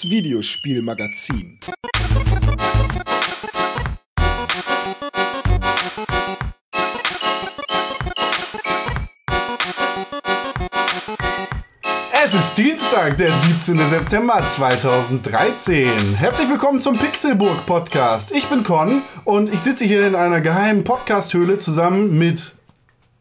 Das Videospielmagazin. Es ist Dienstag, der 17. September 2013. Herzlich willkommen zum Pixelburg Podcast. Ich bin Con und ich sitze hier in einer geheimen Podcast-Höhle zusammen mit.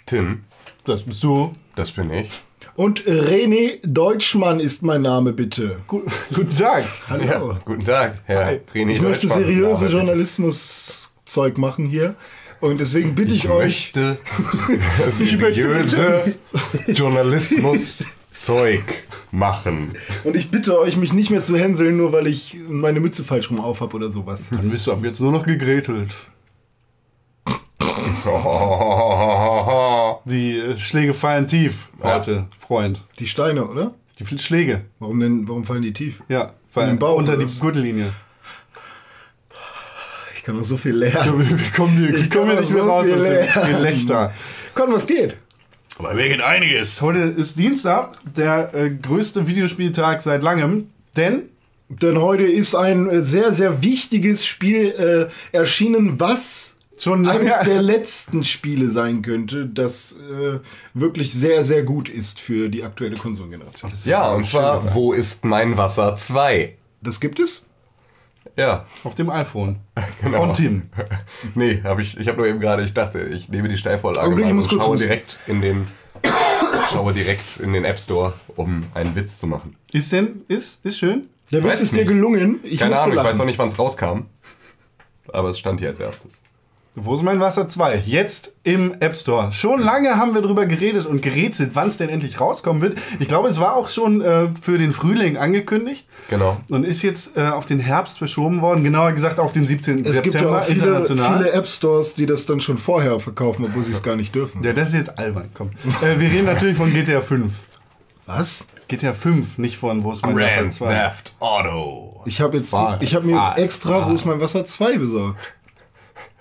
Tim, Das bist du. das bin ich. Und René Deutschmann ist mein Name, bitte. Gu guten Tag. Hallo. Ja, guten Tag, Herr René ich möchte seriöse Journalismus-Zeug machen hier. Und deswegen bitte ich, Ich euch. möchte Ich möchte seriöse Journalismus-Zeug machen. Und ich bitte euch, mich nicht mehr zu hänseln, nur weil ich meine Mütze falsch rum auf habe oder sowas. Dann bist du ab jetzt nur noch gegrätelt. Die äh, Schläge fallen tief heute, Freund. Die Steine, oder? Die Schläge. Warum denn, warum fallen die tief? Ja, fallen den Bauch, unter die? Gürtellinie. Ich kann noch so viel lernen. Wir kommen hier, wir Ich kommen kann hier nicht mehr so raus aus dem. Gelächter. Komm, was geht? Aber mir geht einiges. Heute ist Dienstag, der äh, größte Videospieltag seit langem. Denn Denn heute ist ein äh, sehr, sehr wichtiges Spiel äh, erschienen, was schon lange... eines der letzten Spiele sein könnte, das äh, wirklich sehr, sehr gut ist für die aktuelle Konsolengeneration. Ja, und zwar, wo ist mein Wasser 2? Das gibt es? Ja, Auf dem iPhone. Genau. Von Tim. nee, hab ich, ich habe nur eben gerade, ich dachte, ich nehme die Steilvorlage mal ich muss und kurz schaue direkt in den schaue direkt in den App Store, um einen Witz zu machen. Ist denn, ist, ist schön? Der Witz ist dir nicht. gelungen. Ich Keine Ahnung, ich weiß noch nicht, wann es rauskam. Aber es stand hier als erstes. Wo ist mein Wasser 2? Jetzt im App Store. Schon lange haben wir drüber geredet und gerätselt, wann es denn endlich rauskommen wird. Ich glaube, es war auch schon äh, für den Frühling angekündigt. Genau. Und ist jetzt äh, auf den Herbst verschoben worden. Genauer gesagt auf den 17. Es gibt ja September auch viele, international. viele App Stores, die das dann schon vorher verkaufen, obwohl sie es gar nicht dürfen. ja, das ist jetzt albern. Komm. Äh, wir reden natürlich von GTA 5. Was? GTA 5, nicht von Wo ist mein Wasser Grand 2. Theft Auto. Ich habe jetzt, Wahr. ich habe mir jetzt extra, wo ist mein Wasser 2 besorgt?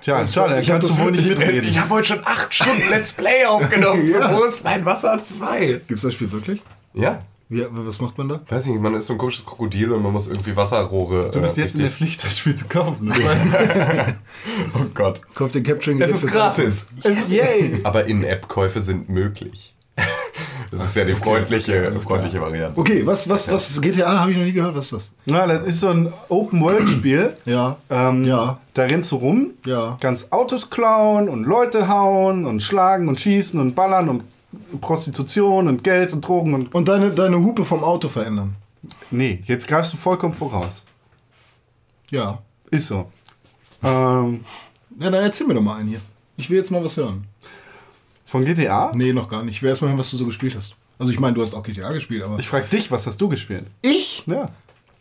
Tja, schade, da Ich kannst du wohl nicht mitreden. Ich habe heute schon acht Stunden Let's Play aufgenommen. Ja. So, wo ist mein Wasser 2? Gibt's das Spiel wirklich? Ja. Wie, was macht man da? Weiß nicht, man ist so ein komisches Krokodil und man muss irgendwie Wasserrohre. Du bist äh, jetzt in der Pflicht, das Spiel zu kaufen. Oh Gott. Kauft den Capturing Es ist gratis. es ist yay. Aber In-App-Käufe sind möglich. Das ist ja die freundliche, freundliche Variante. Okay, was, was, was, GTA habe ich noch nie gehört, was ist das? Na, das ist so ein Open-World-Spiel. Ja, Ähm, ja. Da rennst du rum, Ja. kannst Autos klauen und Leute hauen und schlagen und schießen und ballern und Prostitution und Geld und Drogen und. Und deine, deine Hupe vom Auto verändern. Nee, jetzt greifst du vollkommen voraus. Ja. Ist so. Ähm, Ja, dann erzähl mir doch mal einen hier. Ich will jetzt mal was hören. Von GTA? Nee, noch gar nicht. Ich will erst mal hören, was du so gespielt hast. Also ich meine, du hast auch GTA gespielt, aber... Ich frag dich, was hast du gespielt? Ich? Ja.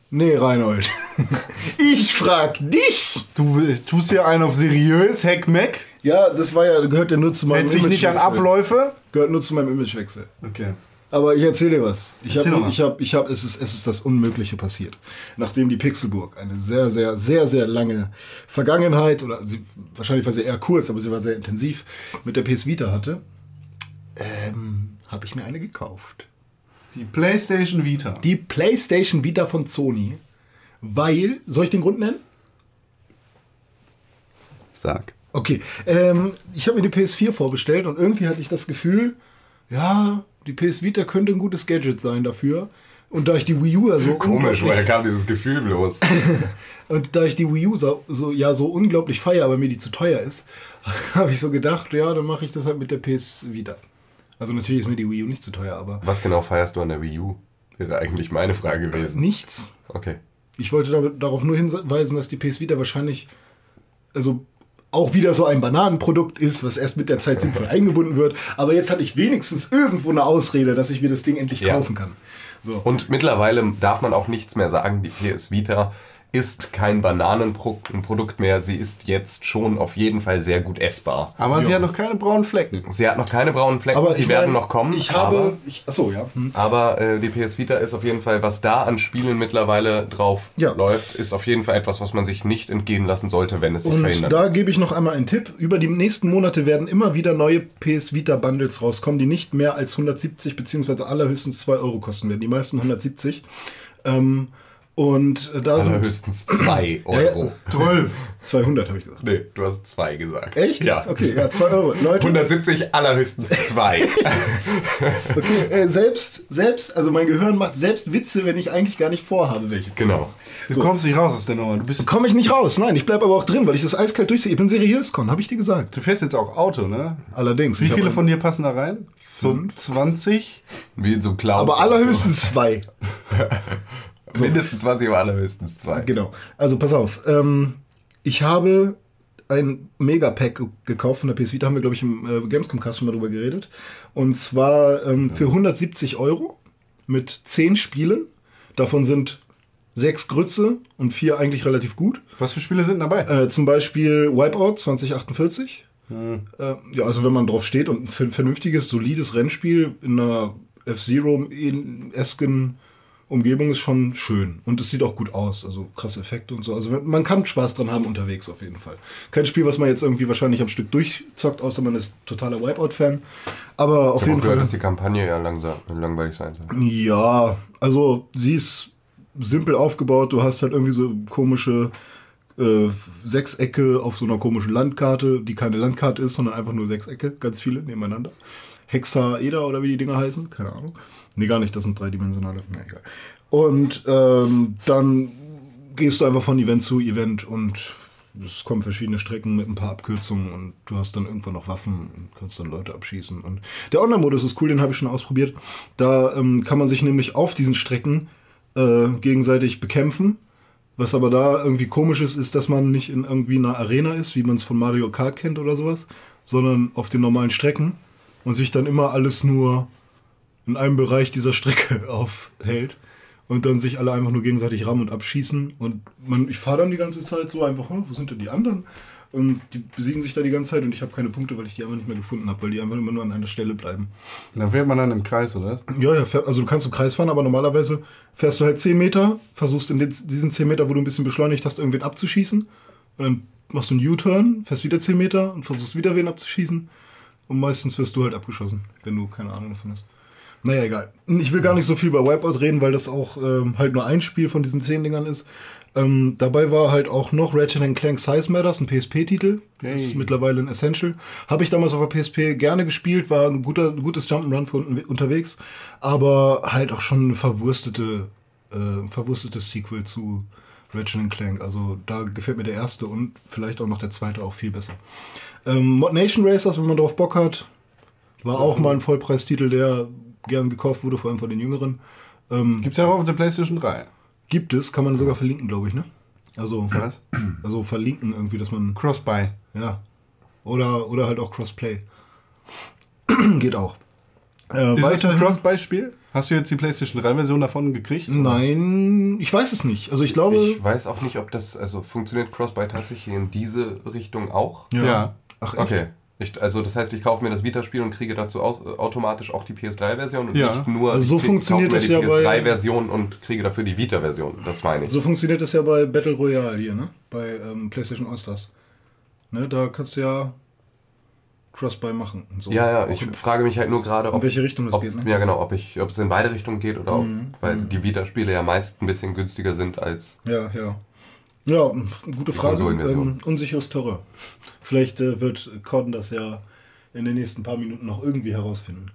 Nee, Reinhold. ich frag dich! Du tust hier einen auf seriös, Hack Mac, Ja, das war ja, gehört ja nur zu meinem hält sich nicht an Imagewechsel. Abläufe. Gehört nur zu meinem Imagewechsel. Okay. Aber ich erzähl dir was. Ich habe, ich habe, ich habe, es ist, es ist das Unmögliche passiert. Nachdem die Pixelburg eine sehr, sehr, sehr, sehr lange Vergangenheit oder sie, wahrscheinlich war sie eher kurz, aber sie war sehr intensiv mit der PS Vita hatte, ähm, habe ich mir eine gekauft. Die PlayStation Vita. Die PlayStation Vita von Sony, weil, soll ich den Grund nennen? Sag. Okay, ähm, ich habe mir die PS4 vorbestellt und irgendwie hatte ich das Gefühl, ja, die PS Vita könnte ein gutes Gadget sein dafür. Und da ich die Wii U ja so Komisch, woher kam dieses Gefühl bloß? Und da ich die Wii U so, so, ja so unglaublich feier, aber mir die zu teuer ist, habe ich so gedacht, ja, dann mache ich das halt mit der PS Vita. Also natürlich ist mir die Wii U nicht zu teuer, aber Was genau feierst du an der Wii U? Wäre eigentlich meine Frage gewesen. nichts. Okay. Ich wollte damit, darauf nur hinweisen, dass die PS Vita wahrscheinlich, also auch wieder so ein Bananenprodukt ist, was erst mit der Zeit sinnvoll eingebunden wird. Aber jetzt hatte ich wenigstens irgendwo eine Ausrede, dass ich mir das Ding endlich Ja. kaufen kann. So. Und mittlerweile darf man auch nichts mehr sagen. Die PS Vita ist kein Bananenprodukt mehr. Sie ist jetzt schon auf jeden Fall sehr gut essbar. Aber sie hat noch keine braunen Flecken. Sie hat noch keine braunen Flecken, Aber die werden mein, noch kommen. Ich aber, habe. Ich, achso, ja. Hm. aber äh, die PS Vita ist auf jeden Fall, was da an Spielen mittlerweile drauf Ja. läuft, ist auf jeden Fall etwas, was man sich nicht entgehen lassen sollte, wenn es sich Und verhindert. da gebe ich noch einmal einen Tipp. Über die nächsten Monate werden immer wieder neue PS Vita Bundles rauskommen, die nicht mehr als 170 bzw. allerhöchstens 2 Euro kosten werden. Die meisten 170. Ähm, und äh, da sind Allerhöchstens 2 Ja, ja. Euro. 12. 200, habe ich gesagt. Nee, du hast 2 gesagt. Echt? Ja. Okay, ja, 2 Euro. Leute, 170, allerhöchstens 2. okay, äh, selbst, selbst, also mein Gehirn macht selbst Witze, wenn ich eigentlich gar nicht vorhabe, welche zu genau. Du kommst nicht raus aus der Nummer. Du, bist, Komme ich nicht raus. Nein, ich bleibe aber auch drin, weil ich das eiskalt durchsehe. Ich bin seriös, Con, habe ich dir gesagt. du fährst jetzt auch Auto, ne? Allerdings. Wie viele von dir passen da rein? So 20? Wie in so einem Clown. Aber allerhöchstens zwei. Mindestens 20, aber allerhöchstens 2. Genau. Also pass auf. Ähm, ich habe ein Megapack ge- gekauft von der PS Vita, haben wir, glaube ich, im äh, Gamescom-Cast schon mal drüber geredet. Und zwar ähm, für 170 Euro mit 10 Spielen. Davon sind sechs Grütze und vier eigentlich relativ gut. Was für Spiele sind dabei? Äh, zum Beispiel Wipeout 2048. Äh, ja, also wenn man drauf steht und ein ver- vernünftiges, solides Rennspiel in einer F-Zero-esken Umgebung ist schon schön. Und es sieht auch gut aus. Also krasse Effekte und so. Also man kann Spaß dran haben unterwegs auf jeden Fall. Kein Spiel, was man jetzt irgendwie wahrscheinlich am Stück durchzockt, außer man ist totaler Wipeout-Fan. Aber auf Ich jeden auch gehört, Fall. dass die Kampagne ja langsam, langweilig sein soll. Ja, also sie ist simpel aufgebaut. Du hast halt irgendwie so komische äh, Sechsecke auf so einer komischen Landkarte, die keine Landkarte ist, sondern einfach nur Sechsecke, ganz viele nebeneinander. Hexaeder oder wie die Dinger heißen, keine Ahnung. Nee, gar nicht, das sind dreidimensionale. Na egal. Und ähm, dann gehst du einfach von Event zu Event und es kommen verschiedene Strecken mit ein paar Abkürzungen und du hast dann irgendwann noch Waffen und kannst dann Leute abschießen. Und der Online-Modus ist cool, den habe ich schon ausprobiert. Da ähm, kann man sich nämlich auf diesen Strecken äh, gegenseitig bekämpfen. Was aber da irgendwie komisch ist, ist, dass man nicht in irgendwie einer Arena ist, wie man es von Mario Kart kennt oder sowas, sondern auf den normalen Strecken und sich dann immer alles nur in einem Bereich dieser Strecke aufhält und dann sich alle einfach nur gegenseitig rammen und abschießen. Und man, ich fahre dann die ganze Zeit so einfach, hm, wo sind denn die anderen? Und die besiegen sich da die ganze Zeit und ich habe keine Punkte, weil ich die einfach nicht mehr gefunden habe, weil die einfach immer nur an einer Stelle bleiben. Dann fährt man dann im Kreis, oder? Ja, ja, also du kannst im Kreis fahren, aber normalerweise fährst du halt 10 Meter, versuchst in diesen 10 Meter, wo du ein bisschen beschleunigt hast, irgendwen abzuschießen. Und dann machst du einen U-Turn, fährst wieder 10 Meter und versuchst wieder wen abzuschießen. Und meistens wirst du halt abgeschossen, wenn du keine Ahnung davon hast. Naja, egal. Ich will gar nicht so viel über Wipeout reden, weil das auch ähm, halt nur ein Spiel von diesen 10 Dingern ist. Ähm, dabei war halt auch noch Ratchet Clank Size Matters, ein PSP-Titel. Das ist mittlerweile ein Essential. Habe ich damals auf der PSP gerne gespielt, war ein guter, gutes Jump'n'Run für unterwegs, aber halt auch schon ein verwurstete, äh, verwurstetes Sequel zu Ratchet Clank. Also da gefällt mir der erste und vielleicht auch noch der zweite auch viel besser. Ähm, Mod Nation Racers, wenn man drauf Bock hat, war auch mal ein Vollpreistitel, der gern gekauft wurde, vor allem von den Jüngeren. Ähm, Gibt's ja auch auf der PlayStation 3. gibt es, kann man sogar verlinken, glaube ich, ne? Also, Was? also verlinken irgendwie, dass man Cross-Buy. ja. Oder, oder halt auch Crossplay. Geht auch. Äh, Ist das ein Cross-Buy-Spiel? Hast du jetzt die PlayStation 3-Version davon gekriegt? Nein, ich weiß es nicht. Also ich glaube. Ich weiß auch nicht, ob das, also funktioniert Crossbuy tatsächlich in diese Richtung auch? Ja. Ach, echt? Okay. Ich, also das heißt, ich kaufe mir das Vita-Spiel und kriege dazu aus, äh, automatisch auch die PS3-Version und Ja. nicht nur Also so krieg- funktioniert kaufe mir ja die bei- PS3-Version und kriege dafür die Vita-Version. Das meine ich. So funktioniert das ja bei Battle Royale hier, ne? Bei ähm, PlayStation All-Stars. Ne, da kannst du ja Crossbuy machen und so. ja, ja, ich frage mich halt nur gerade, ob, In welche Richtung das ob, geht, ne? Mhm, Ja, genau, ob, ich, ob es in beide Richtungen geht oder ob, weil die Vita-Spiele ja meist ein bisschen günstiger sind als Ja, ja. Ja, gute Frage. Ähm, unsicheres Terrain. Vielleicht äh, wird Corden das ja in den nächsten paar Minuten noch irgendwie herausfinden.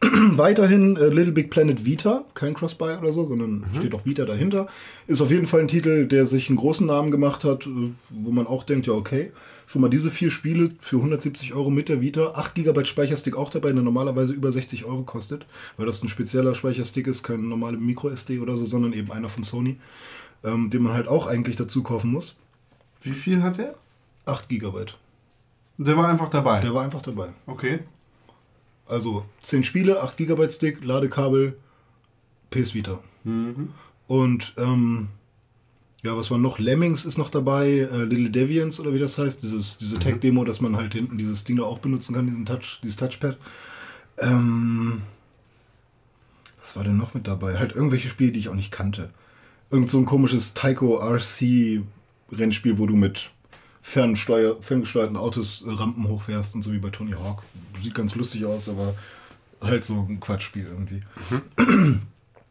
Weiterhin äh, Little Big Planet Vita, kein Crossbuy oder so, sondern steht auch Vita dahinter. Ist auf jeden Fall ein Titel, der sich einen großen Namen gemacht hat, äh, wo man auch denkt, ja okay, schon mal diese vier Spiele für 170 Euro mit der Vita, 8 GB Speicherstick auch dabei, der normalerweise über 60 Euro kostet, weil das ein spezieller Speicherstick ist, kein normaler Micro-SD oder so, sondern eben einer von Sony, ähm, den man halt auch eigentlich dazu kaufen muss. Wie viel hat der? 8 GB. Der war einfach dabei. Der war einfach dabei. okay. Also 10 Spiele, 8 GB Stick, Ladekabel, PS Vita. Und ähm, ja, was war noch? Lemmings ist noch dabei, äh, Little Deviants oder wie das heißt, dieses, diese Tech-Demo, dass man halt hinten dieses Ding da auch benutzen kann, diesen Touch, dieses Touchpad. Ähm, was war denn noch mit dabei? Halt irgendwelche Spiele, die ich auch nicht kannte. Irgend so ein komisches Taiko RC Rennspiel, wo du mit fernsteuer, ferngesteuerten Autos äh, Rampen hochfährst und so wie bei Tony Hawk. Sieht ganz lustig aus, aber halt so ein Quatschspiel irgendwie.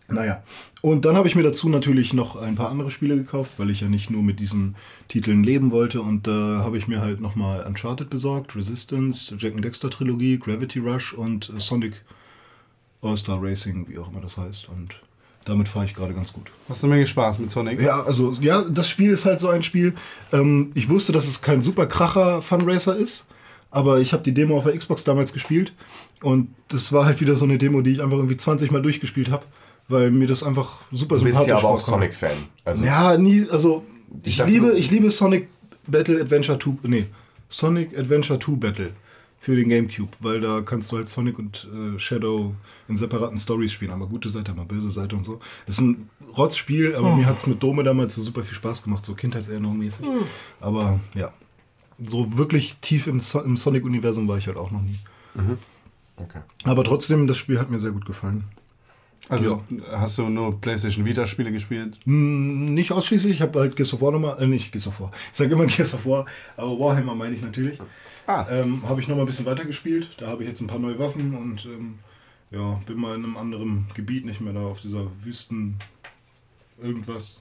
Naja, und dann habe ich mir dazu natürlich noch ein paar andere Spiele gekauft, weil ich ja nicht nur mit diesen Titeln leben wollte. Und da habe ich mir halt nochmal Uncharted besorgt, Resistance, Jack and Dexter Trilogie, Gravity Rush und äh, Sonic All-Star Racing, wie auch immer das heißt. Und damit fahre ich gerade ganz gut. Hast du eine Menge Spaß mit Sonic? Ja, also, ja, das Spiel ist halt so ein Spiel. Ähm, ich wusste, dass es kein super kracher Funracer ist, aber ich habe die Demo auf der Xbox damals gespielt und das war halt wieder so eine Demo, die ich einfach irgendwie 20 Mal durchgespielt habe, weil mir das einfach super Du bist sympathisch ja aber auch. Sonic-Fan. Also, Ja, nie, also ich, Ich liebe, ich liebe Sonic Battle Adventure 2, nee, Sonic Adventure 2 Battle für den Gamecube, weil da kannst du halt Sonic und äh, Shadow in separaten Stories spielen, aber gute Seite, aber böse Seite und so. Das ist ein Rotzspiel, aber mir hat es mit Dome damals so super viel Spaß gemacht, so Kindheitserinnerung mäßig. Aber ja, so wirklich tief im, so im Sonic-Universum war ich halt auch noch nie. okay. Aber trotzdem, das Spiel hat mir sehr gut gefallen. Also hast du nur PlayStation Vita-Spiele gespielt? Hm, Nicht ausschließlich, ich habe halt Gears of War nochmal, äh, nicht Gears of War, ich sage immer Gears of War, aber Warhammer meine ich natürlich. Ah. Ähm, habe ich nochmal ein bisschen weitergespielt, da habe ich jetzt ein paar neue Waffen und ähm, ja, bin mal in einem anderen Gebiet, nicht mehr da auf dieser Wüsten irgendwas,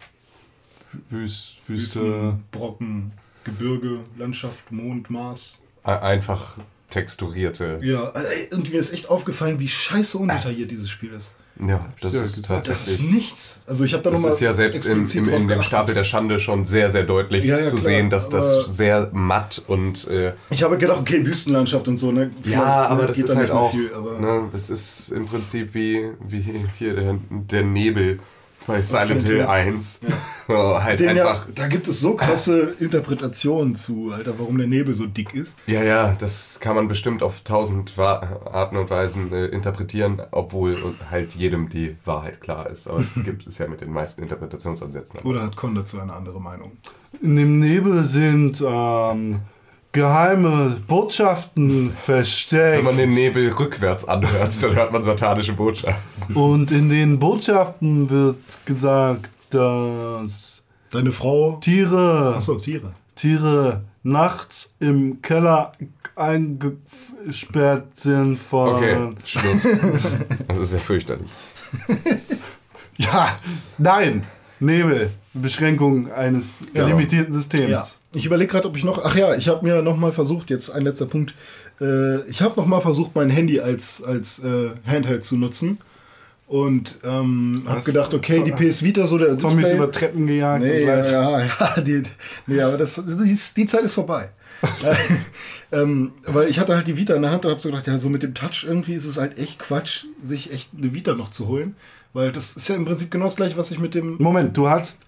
Wüst, Wüste. Wüstenbrocken, Gebirge, Landschaft, Mond, Mars. Einfach texturierte. Ja, äh, und mir ist echt aufgefallen, wie scheiße undetailliert dieses Spiel ist. Ja, das Ja, ist das Das ist tatsächlich. nichts. Also ich habe da Das nochmal ist ja selbst im, im, in dem Stapel der Schande schon sehr, sehr deutlich Ja, ja, zu klar, sehen, dass das sehr matt und äh, Ich habe gedacht, okay, Wüstenlandschaft und so, ne? Vielleicht, ja, aber ne, das geht ist halt auch, viel, aber- ne, das ist im Prinzip wie, wie hier der, der Nebel bei Silent Hill Hill. 1. So, halt Den ja, einfach. da gibt es so krasse Interpretationen zu, Alter, warum der Nebel so dick ist. Ja, ja, das kann man bestimmt auf tausend Arten und Weisen äh, interpretieren, obwohl halt jedem die Wahrheit klar ist. Aber es gibt es ja mit den meisten Interpretationsansätzen. Oder hat Con dazu eine andere Meinung? In dem Nebel sind ähm, geheime Botschaften versteckt. Wenn man den Nebel rückwärts anhört, dann hört man satanische Botschaften. Und in den Botschaften wird gesagt, dass Deine Frau. Tiere, Achso, Tiere. Tiere nachts im Keller eingesperrt sind von. Okay, Schluss. Das ist ja fürchterlich. Ja, nein, Nebel, Beschränkung eines Ja. limitierten Systems. Ja. Ich überlege gerade, ob ich noch. Ach ja, ich habe mir noch mal versucht, jetzt ein letzter Punkt. Äh, ich habe noch mal versucht, mein Handy als, als äh, Handheld zu nutzen. Und ähm, habe gedacht, okay, die PS Vita, so der Zombies Display- über Treppen gejagt. Nee, ja, ja, ja die, nee, aber das, die, die Zeit ist vorbei. ähm, weil ich hatte halt die Vita in der Hand und habe so gedacht, ja, so mit dem Touch irgendwie ist es halt echt Quatsch, sich echt eine Vita noch zu holen. Weil das ist ja im Prinzip genau das gleiche, was ich mit dem. Moment, du hast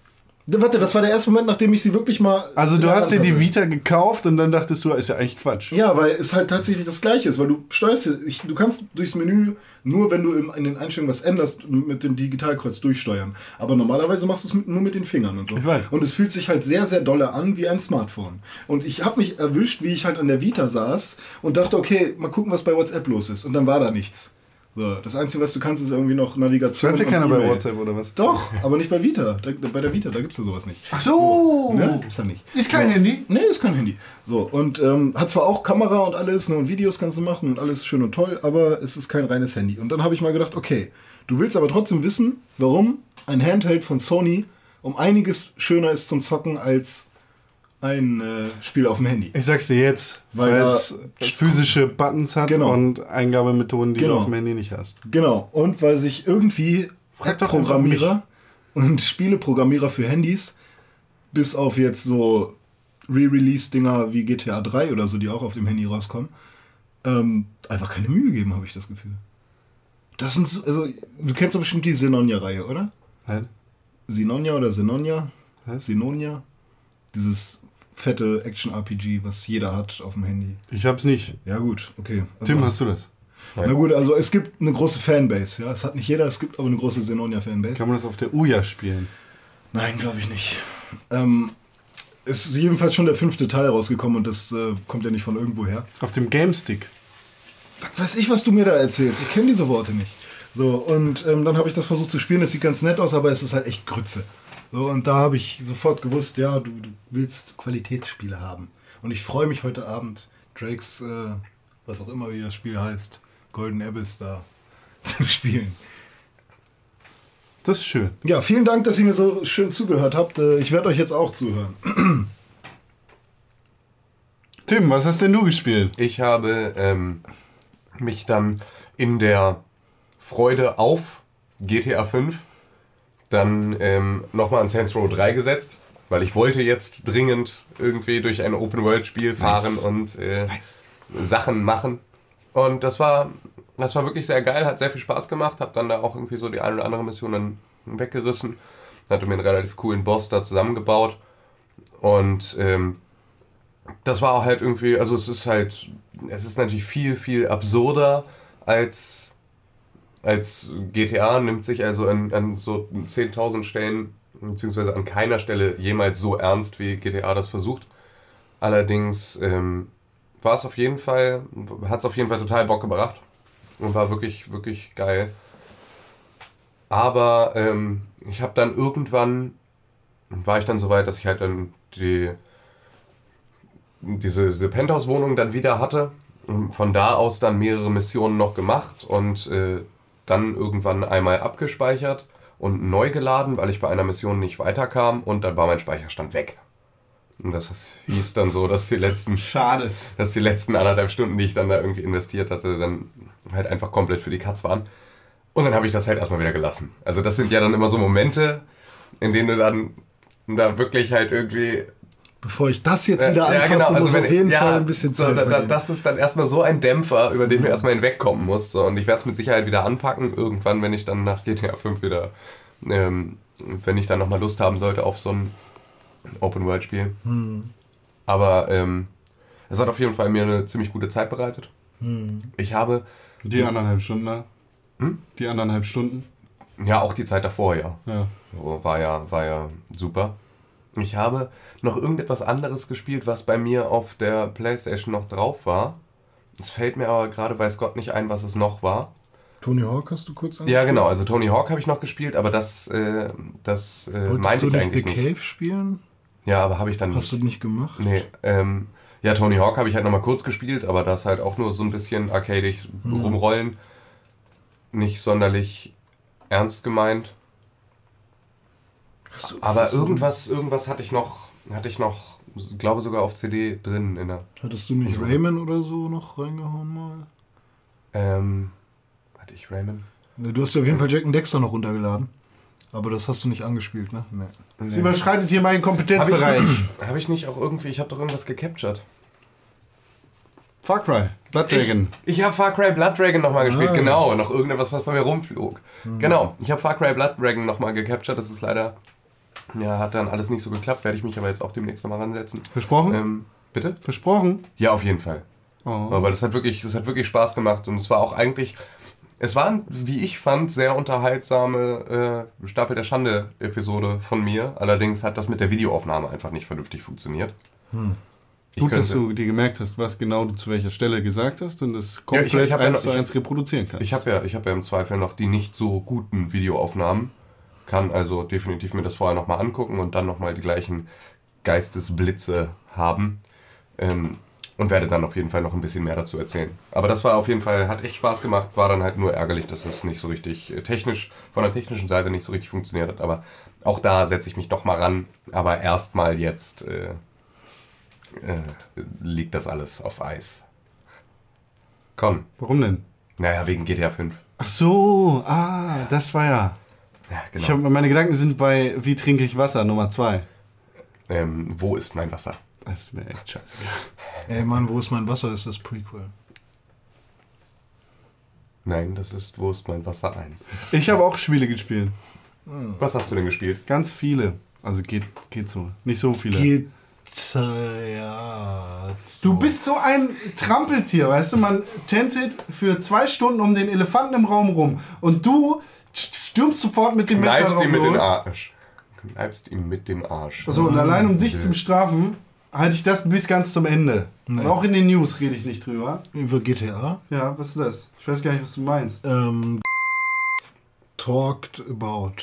Warte, das war der erste Moment, nachdem ich sie wirklich mal. Also du hast dir die. Vita gekauft und dann dachtest du, ist ja eigentlich Quatsch. Ja, weil es halt tatsächlich das gleiche ist, weil du steuerst, ich, du kannst durchs Menü nur, wenn du im, in den Einstellungen was änderst, mit dem Digitalkreuz durchsteuern. Aber normalerweise machst du es mit, nur mit den Fingern und so. Ich weiß. Und es fühlt sich halt sehr, sehr dolle an wie ein Smartphone. Und ich habe mich erwischt, wie ich halt an der Vita saß und dachte, okay, mal gucken, was bei WhatsApp los ist. Und dann war da nichts. So, das Einzige, was du kannst, ist irgendwie noch Navigation. Schreibt und keiner bei. WhatsApp oder was? Doch, aber nicht bei Vita. Da, bei der Vita, da gibt's ja sowas nicht. Ach so. Ne? Gibt's da nicht. Ist kein Handy? Nee, ist kein Handy. So, und ähm, hat zwar auch Kamera und alles, ne, und Videos kannst du machen und alles schön und toll, aber es ist kein reines Handy. Und dann habe ich mal gedacht, okay, du willst aber trotzdem wissen, warum ein Handheld von Sony um einiges schöner ist zum Zocken als ein äh, Spiel auf dem Handy. Ich sag's dir jetzt, Weil es physische Buttons hat Genau. und Eingabemethoden, die Genau. du auf dem Handy nicht hast. Genau, und weil sich irgendwie Frag Programmierer und Spieleprogrammierer für Handys, bis auf jetzt so Re-Release-Dinger wie GTA 3 oder so, die auch auf dem Handy rauskommen, ähm, einfach keine Mühe geben, habe ich das Gefühl. Das sind so, also, du kennst doch bestimmt die Senonia-Reihe, oder? Halt. Sinonia oder Senonia? Was? Sinonia? Dieses fette Action-RPG, was jeder hat auf dem Handy. Ich hab's nicht. Ja, gut, okay. Also, Tim, hast du das? Na gut, also es gibt eine große Fanbase. Ja, es hat nicht jeder, es gibt aber eine große Senonia-Fanbase. Kann man das auf der Uja spielen? Nein, glaube ich nicht. Ähm, ist jedenfalls schon der fünfte Teil rausgekommen und das äh, kommt ja nicht von irgendwo her. Auf dem GameStick. Was weiß ich, was du mir da erzählst? Ich kenne diese Worte nicht. So, und ähm, dann habe ich das versucht zu spielen. Das sieht ganz nett aus, aber es ist halt echt Grütze. So, und da habe ich sofort gewusst, ja, du, du willst Qualitätsspiele haben. Und ich freue mich heute Abend, Drakes, äh, was auch immer wie das Spiel heißt, Golden Abyss da zu spielen. Das ist schön. Ja, vielen Dank, dass ihr mir so schön zugehört habt. Äh, Ich werde euch jetzt auch zuhören. Tim, was hast denn du gespielt? Ich habe ähm, mich dann in der Freude auf GTA 5 dann ähm, nochmal an Saints Row 3 gesetzt, weil ich wollte jetzt dringend irgendwie durch ein Open-World-Spiel fahren und äh, Sachen machen. Und das war, das war wirklich sehr geil, hat sehr viel Spaß gemacht, habe dann da auch irgendwie so die eine oder andere Mission dann weggerissen, hatte mir einen relativ coolen Boss da zusammengebaut. Und ähm, das war halt irgendwie, also es ist halt, es ist natürlich viel, viel absurder als, als GTA, nimmt sich also an, an so 10.000 Stellen, beziehungsweise an keiner Stelle jemals so ernst, wie GTA das versucht. Allerdings ähm, war es auf jeden Fall, hat es auf jeden Fall total Bock gebracht und war wirklich, wirklich geil. Aber ähm, ich habe dann irgendwann, war ich dann so weit, dass ich halt dann die diese, diese Penthouse-Wohnung dann wieder hatte. Und Von da aus dann mehrere Missionen noch gemacht und äh, dann irgendwann einmal abgespeichert und neu geladen, weil ich bei einer Mission nicht weiterkam und dann war mein Speicherstand weg. Und das hieß dann so, dass die letzten, Schade. dass die letzten anderthalb Stunden, die ich dann da irgendwie investiert hatte, dann halt einfach komplett für die Katz waren. Und dann habe ich das halt erstmal wieder gelassen. Also das sind ja dann immer so Momente, in denen du dann da wirklich halt irgendwie Bevor ich das jetzt ja, wieder ja, anfasse, genau. muss Also wenn, auf jeden ja, Fall ein bisschen so, Zeit da, da. Das ist dann erstmal so ein Dämpfer, über den du erstmal hinwegkommen musst. So. Und ich werde es mit Sicherheit wieder anpacken, irgendwann, wenn ich dann nach GTA 5 wieder, ähm, wenn ich dann nochmal Lust haben sollte auf so ein Open-World-Spiel. Hm. Aber ähm, es hat auf jeden Fall mir eine ziemlich gute Zeit bereitet. Hm. Ich habe, Die anderthalb Stunden, ne? Die anderthalb Stunden. ja auch die Zeit davor, ja. Ja. So, War ja, war ja super. Ich habe noch irgendetwas anderes gespielt, was bei mir auf der Playstation noch drauf war. Es fällt mir aber gerade weiß Gott nicht ein, was es noch war. Tony Hawk hast du kurz Ja, genau. Also Tony Hawk habe ich noch gespielt, aber das, äh, das äh, meinte du ich nicht eigentlich The nicht. Cave spielen? Ja, aber habe ich dann Hast du nicht. nicht gemacht? Nee, ähm, ja, Tony Hawk habe ich halt nochmal kurz gespielt, aber das halt auch nur so ein bisschen arcadig Hm. rumrollen. Nicht sonderlich ernst gemeint. Du- Aber irgendwas, irgendwas hatte ich noch, hatte ich noch, glaube sogar auf CD drin in der. Hattest du nicht Rayman oder so noch reingehauen mal? Ähm, hatte ich Raymond? Ne, du hast ja auf jeden Fall Jack and Dexter noch runtergeladen. Aber das hast du nicht angespielt, ne? Nee. Es überschreitet hier meinen Habe Kompetenzbereich. ich, hab ich nicht auch irgendwie, ich habe doch irgendwas gecaptured. Far Cry, Blood Dragon. Ich habe Far Cry Blood Dragon nochmal gespielt, Ah. genau. Noch irgendetwas, was bei mir rumflog. Genau, ich habe Far Cry Blood Dragon nochmal gecaptured. Das ist leider, ja, hat dann alles nicht so geklappt. Werde ich mich aber jetzt auch demnächst nochmal ransetzen. Versprochen? Ähm, bitte? Versprochen? Ja, auf jeden Fall. Oh. Aber das hat wirklich, das hat wirklich Spaß gemacht und es war auch eigentlich, es war, wie ich fand, sehr unterhaltsame äh, Stapel der Schande Episode von mir. Allerdings hat das mit der Videoaufnahme einfach nicht vernünftig funktioniert. Ich Gut, dass du dir gemerkt hast, was genau du zu welcher Stelle gesagt hast und das Ja, komplett ich- ich hab ja eins noch- zu eins reproduzieren kannst. Ich habe ja, ich hab ja im Zweifel noch die nicht so guten Videoaufnahmen. Kann also definitiv mir das vorher nochmal angucken und dann nochmal die gleichen Geistesblitze haben. Ähm, und werde dann auf jeden Fall noch ein bisschen mehr dazu erzählen. Aber das war auf jeden Fall, hat echt Spaß gemacht, war dann halt nur ärgerlich, dass es nicht so richtig äh, technisch, von der technischen Seite nicht so richtig funktioniert hat. Aber auch da setze ich mich doch mal ran. Aber erstmal jetzt äh, äh, liegt das alles auf Eis. Komm, Warum denn? naja, wegen GTA 5. Ach so, ah, das war ja. Ja, genau. Ich hab, meine Gedanken sind bei Wie trinke ich Wasser Nummer 2. ähm, wo ist mein Wasser? Das ist mir echt scheiße. Ey Mann, wo ist mein Wasser? Ist das Prequel. Nein, das ist Wo ist mein Wasser 1. Ich habe auch Spiele gespielt. Was hast du denn gespielt? Ganz viele. Also geht, geht so. Nicht so viele. Geht, äh, ja. Du bist so ein Trampeltier, weißt du? Man tänzelt für zwei Stunden um den Elefanten im Raum rum und du stürmst sofort mit dem Messer Kneifst drauf ihm mit den los. Arsch. kneipst ihm mit dem Arsch. So, und allein um dich zu bestrafen, halte ich das bis ganz zum Ende. Und auch in den News rede ich nicht drüber. Über GTA. Ja, was ist das? Ich weiß gar nicht, was du meinst. Ähm, talked about.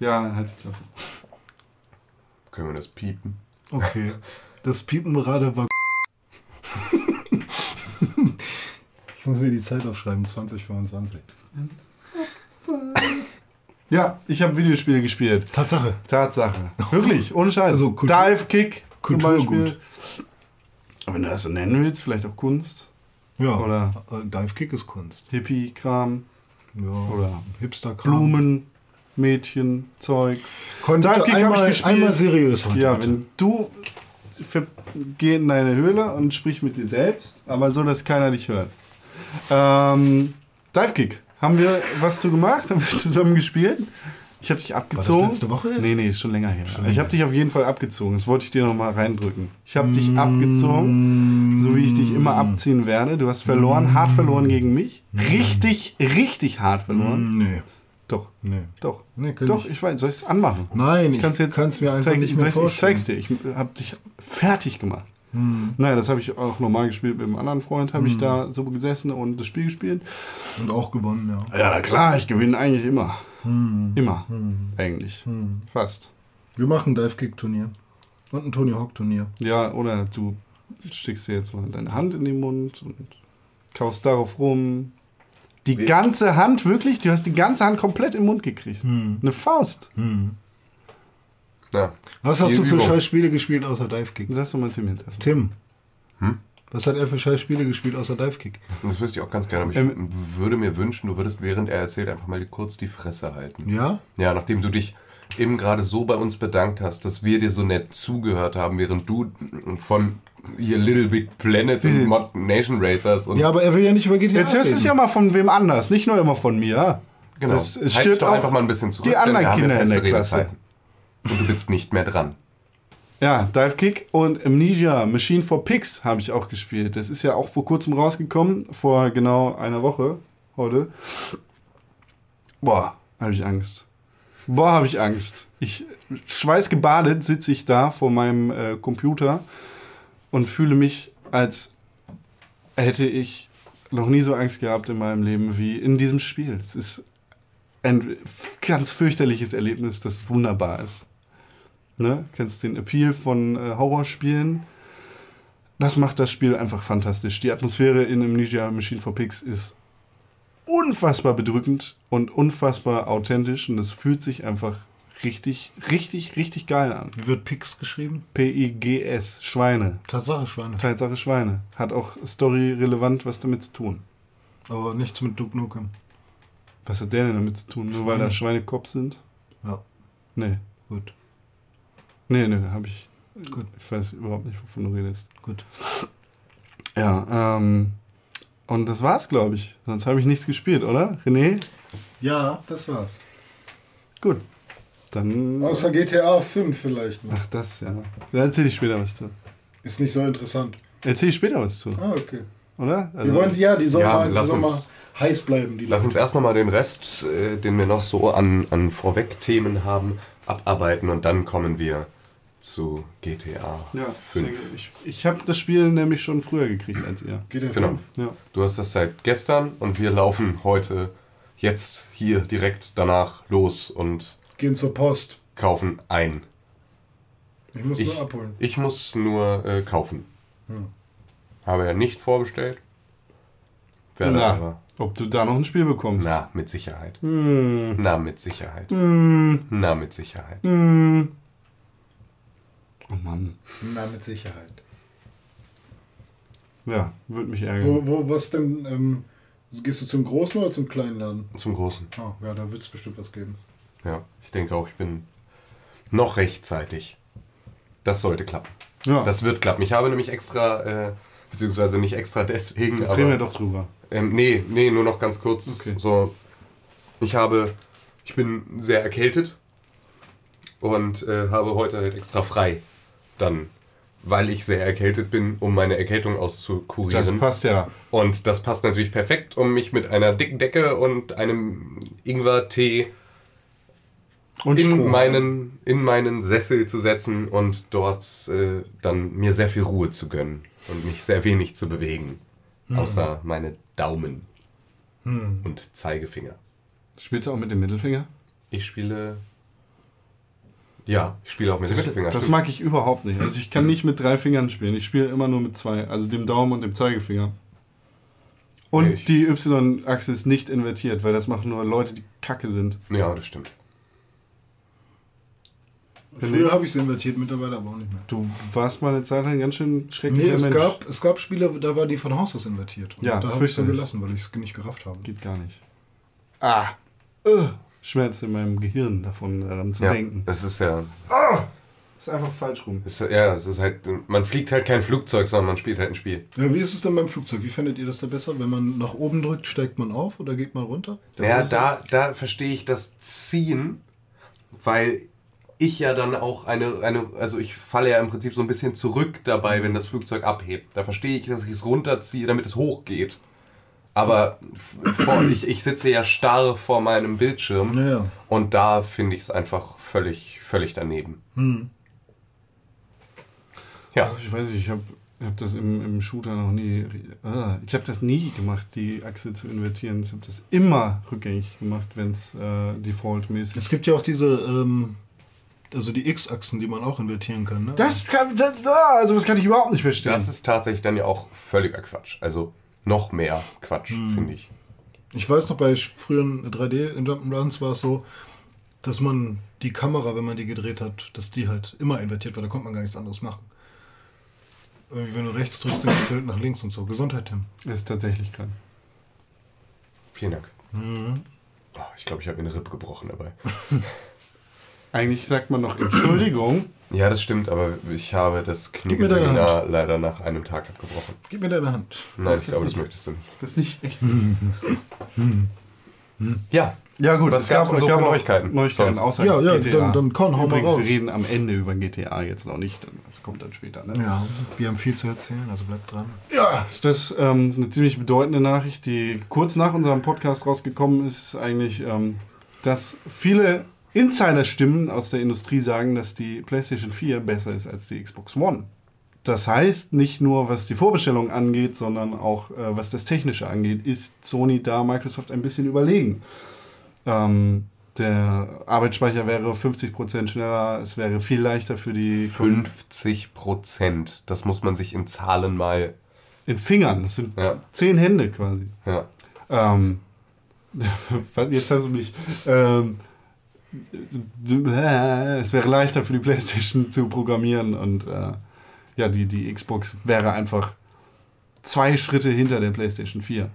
Ja, halt die Klappe. Können wir das piepen? Okay. Das Piepen gerade war. ich muss mir die Zeit aufschreiben, 2025. Ja, ich habe Videospiele gespielt. Tatsache. Tatsache. Wirklich, ohne Scheiß. Also Kultur- Dive Kick zum Kulturgut. Beispiel. Aber wenn du das so nennen willst, vielleicht auch Kunst. Ja. Oder- äh, Dive Kick ist Kunst. Hippie-Kram, Ja. Oder Hipster Blumen, Mädchen, Zeug. Dive Kick hab ich gespielt. einmal seriös heute. Ja, wenn du geh in deine Höhle und sprich mit dir selbst, aber so, dass keiner dich hört. Ähm, Dive Kick. Haben wir was zu gemacht? Haben wir zusammen gespielt? Ich habe dich abgezogen. letzte Woche jetzt? Nee, nee, schon länger her. ich habe dich auf jeden Fall abgezogen. Das wollte ich dir noch mal reindrücken. Ich habe dich abgezogen, so wie ich dich immer abziehen werde. Du hast verloren, hart verloren gegen mich. Richtig, richtig hart verloren. Nee. Doch. Nee. Doch. Nee, kann Doch, ich- ich weiß. Soll ich es anmachen? Nein, ich jetzt kann's mir einfach zeig, nicht mehr ich, ich zeig's vorstellen. dir. Ich habe dich fertig gemacht. Naja, das habe ich auch normal gespielt mit einem anderen Freund, habe ich da so gesessen und das Spiel gespielt. Und auch gewonnen, ja. Ja, na klar, ich gewinne eigentlich immer. Immer. Eigentlich. Fast. Wir machen ein Dive Kick Turnier. Und ein Tony Hawk Turnier. Ja, oder du steckst dir jetzt mal deine Hand in den Mund und kaust darauf rum. Die ganze Hand, wirklich? Du hast die ganze Hand komplett im Mund gekriegt. Eine Faust. Ja. Was hast du für Übung. scheiß Spiele gespielt außer Dive Kick? Sagst du mal Tim jetzt erstmal. Tim. Hm? Was hat er für scheiß Spiele gespielt außer Dive Kick? Das wüsste ich auch ganz gerne. Aber ich Ähm, würde mir wünschen, du würdest, während er erzählt, einfach mal kurz die Fresse halten. Ja? Ja, nachdem du dich eben gerade so bei uns bedankt hast, dass wir dir so nett zugehört haben, während du von hier Little Big Planet und Mod Nation Racers und Ja, aber er will ja nicht über GTA Jetzt hörst du es ja mal von wem anders, nicht nur immer von mir. genau. Das halt doch auch einfach mal ein bisschen zurück, die anderen Kinder in feste der Klasse. Redezeiten. Und du bist nicht mehr dran. Ja, Dive Kick und Amnesia Machine for Pigs habe ich auch gespielt. Das ist ja auch vor kurzem rausgekommen, vor genau einer Woche heute. Boah, habe ich Angst. Boah, habe ich Angst. Ich schweißgebadet sitze ich da vor meinem äh, Computer und fühle mich, als hätte ich noch nie so Angst gehabt in meinem Leben wie in diesem Spiel. Es ist ein ganz fürchterliches Erlebnis, das wunderbar ist. Ne? Kennst den Appeal von äh, Horrorspielen. Das macht das Spiel einfach fantastisch. Die Atmosphäre in Amnesia Machine for Pigs ist unfassbar bedrückend und unfassbar authentisch und es fühlt sich einfach richtig, richtig, richtig geil an. Wie wird Pix geschrieben? P-I-G-S, Schweine. Tatsache Schweine. Tatsache Schweine. Hat auch story-relevant was damit zu tun. Aber nichts mit Duke Nukem. Was hat der denn damit zu tun? Nur weil da Schweine Kopf sind? Ja, Nee. gut. Nee, nee, hab ich. Gut. Ich weiß überhaupt nicht, wovon du redest. Gut. Ja, ähm. Und das war's, glaube ich. Sonst habe ich nichts gespielt, oder? René? Ja, das war's. Gut. Dann. Außer GTA 5 vielleicht noch. Ach, das, ja. Dann erzähl ich später was zu. Ist nicht so interessant. Erzähl ich später was zu, Ah, okay. oder? Wir wollen, ja, die soll Ja, mal, soll mal uns- heiß bleiben. Die Lass uns erst nochmal den Rest, äh, den wir noch so an, an Vorweg-Themen haben, abarbeiten und dann kommen wir zu GTA Ja, 5. ich, ich habe das Spiel nämlich schon früher gekriegt als ihr. GTA Genau. 5. Ja. Du hast das seit gestern und wir laufen heute, jetzt, hier direkt danach los und Gehen zur Post. kaufen ein. Ich muss Ich, nur abholen. ich muss nur äh, kaufen. Habe ja nicht vorbestellt. Werde Na, aber. ob du da noch ein Spiel bekommst. Na, mit Sicherheit. Hm. Na, mit Sicherheit. Na, mit Sicherheit. Oh Mann. Na, mit Sicherheit. Ja, würde mich ärgern. Wo, wo, was denn? Ähm, gehst du zum großen oder zum kleinen Laden? Zum Großen. Ah, ja, da wird es bestimmt was geben. Ja, ich denke auch, ich bin noch rechtzeitig. Das sollte klappen. Ja. Das wird klappen. Ich habe nämlich extra, äh, beziehungsweise nicht extra deswegen, Jetzt aber, reden wir doch drüber. Ähm, nee, nee, nur noch ganz kurz. Okay. So, ich habe, ich bin sehr erkältet und äh, habe heute halt extra frei. Dann, weil ich sehr erkältet bin, um meine Erkältung auszukurieren. Das passt ja. Und das passt natürlich perfekt, um mich mit einer dicken Decke und einem Ingwer-Tee Und in Strom. meinen, in meinen Sessel zu setzen und dort äh, dann mir sehr viel Ruhe zu gönnen und mich sehr wenig zu bewegen. Außer meine Daumen und Zeigefinger. Spielst du auch mit dem Mittelfinger? Ich spiele. Ja, ich spiele auch mit dem Mittelfinger. Das mag ich überhaupt nicht. Also ich kann nicht mit drei Fingern spielen. Ich spiele immer nur mit zwei. Also dem Daumen und dem Zeigefinger. Und Nee, ich- die Y-Achse ist nicht invertiert, weil das machen nur Leute, die kacke sind. ja, das stimmt. Früher habe ich es invertiert, mittlerweile aber auch nicht mehr. Du warst mal eine Zeit lang ein ganz schön schrecklicher Nee, es Mensch. gab, es gab Spiele, da war die von Haus aus invertiert. Und Ja, da habe ich es dann gelassen, weil ich es nicht gerafft habe. Geht gar nicht. Ah. Äh. Schmerz in meinem Gehirn davon daran zu Ja, denken. das ist ja, ist einfach falsch rum. ist, ja, es ist halt, man fliegt halt kein Flugzeug, sondern man spielt halt ein Spiel. Ja, wie ist es denn beim Flugzeug? Wie findet ihr das da besser? Wenn man nach oben drückt, steigt man auf oder geht man runter? Ja, da, da verstehe ich das Ziehen, weil ich ja dann auch eine, eine, also ich falle ja im Prinzip so ein bisschen zurück dabei, wenn das Flugzeug abhebt. Da verstehe ich, dass ich es runterziehe, damit es hochgeht. Aber vor, ich, ich sitze ja starr vor meinem Bildschirm Ja, ja. und da finde ich es einfach völlig, völlig daneben. Ja, Ich weiß nicht, ich habe hab das im, im Shooter noch nie. Ah, ich habe das nie gemacht, die Achse zu invertieren. Ich habe das immer rückgängig gemacht, wenn es äh, defaultmäßig Es gibt ja auch diese, ähm, also die X-Achsen, die man auch invertieren kann. Ne? Das kann, das, ah, also was kann ich überhaupt nicht verstehen. das ist tatsächlich dann ja auch völliger Quatsch. Also noch mehr Quatsch, finde ich. Ich weiß noch, bei früheren 3D-Jump'n'Runs war es so, dass man die Kamera, wenn man die gedreht hat, dass die halt immer invertiert war. Da konnte man gar nichts anderes machen. Irgendwie, wenn du rechts drückst, dann geht's halt nach links und so. Gesundheit, Tim. ist tatsächlich krank. Vielen Dank. Oh, ich glaube, ich habe mir eine Rippe gebrochen dabei. Eigentlich sagt man noch Entschuldigung. Ja, das stimmt, aber ich habe das Kniegelseminar leider nach einem Tag abgebrochen. Gib mir deine Hand. Nein, ich glaube, das möchtest du nicht. Das ist nicht echt. Ja. Ja gut, Was gab's denn so für Neuigkeiten? Neuigkeiten Sonst? außer Ja, ja, GTA. dann- dann Con, hau mal Übrigens, raus. wir reden am Ende über GTA jetzt noch nicht. Das kommt dann später. Ne? Ja, wir haben viel zu erzählen, also bleibt dran. Ja, das ist ähm, eine ziemlich bedeutende Nachricht, die kurz nach unserem Podcast rausgekommen ist, ist eigentlich, ähm, dass viele Insider-Stimmen aus der Industrie sagen, dass die PlayStation 4 besser ist als die Xbox One. Das heißt, nicht nur was die Vorbestellung angeht, sondern auch äh, was das Technische angeht, ist Sony da Microsoft ein bisschen überlegen. Ähm, der Arbeitsspeicher wäre 50% schneller, es wäre viel leichter für die 50 Prozent. Das muss man sich in Zahlen mal. in Fingern. Das sind Ja. zehn Hände quasi. Ja. Ähm, jetzt hast du mich. Ähm, es wäre leichter für die PlayStation zu programmieren und äh, ja, die, die Xbox wäre einfach zwei Schritte hinter der PlayStation 4.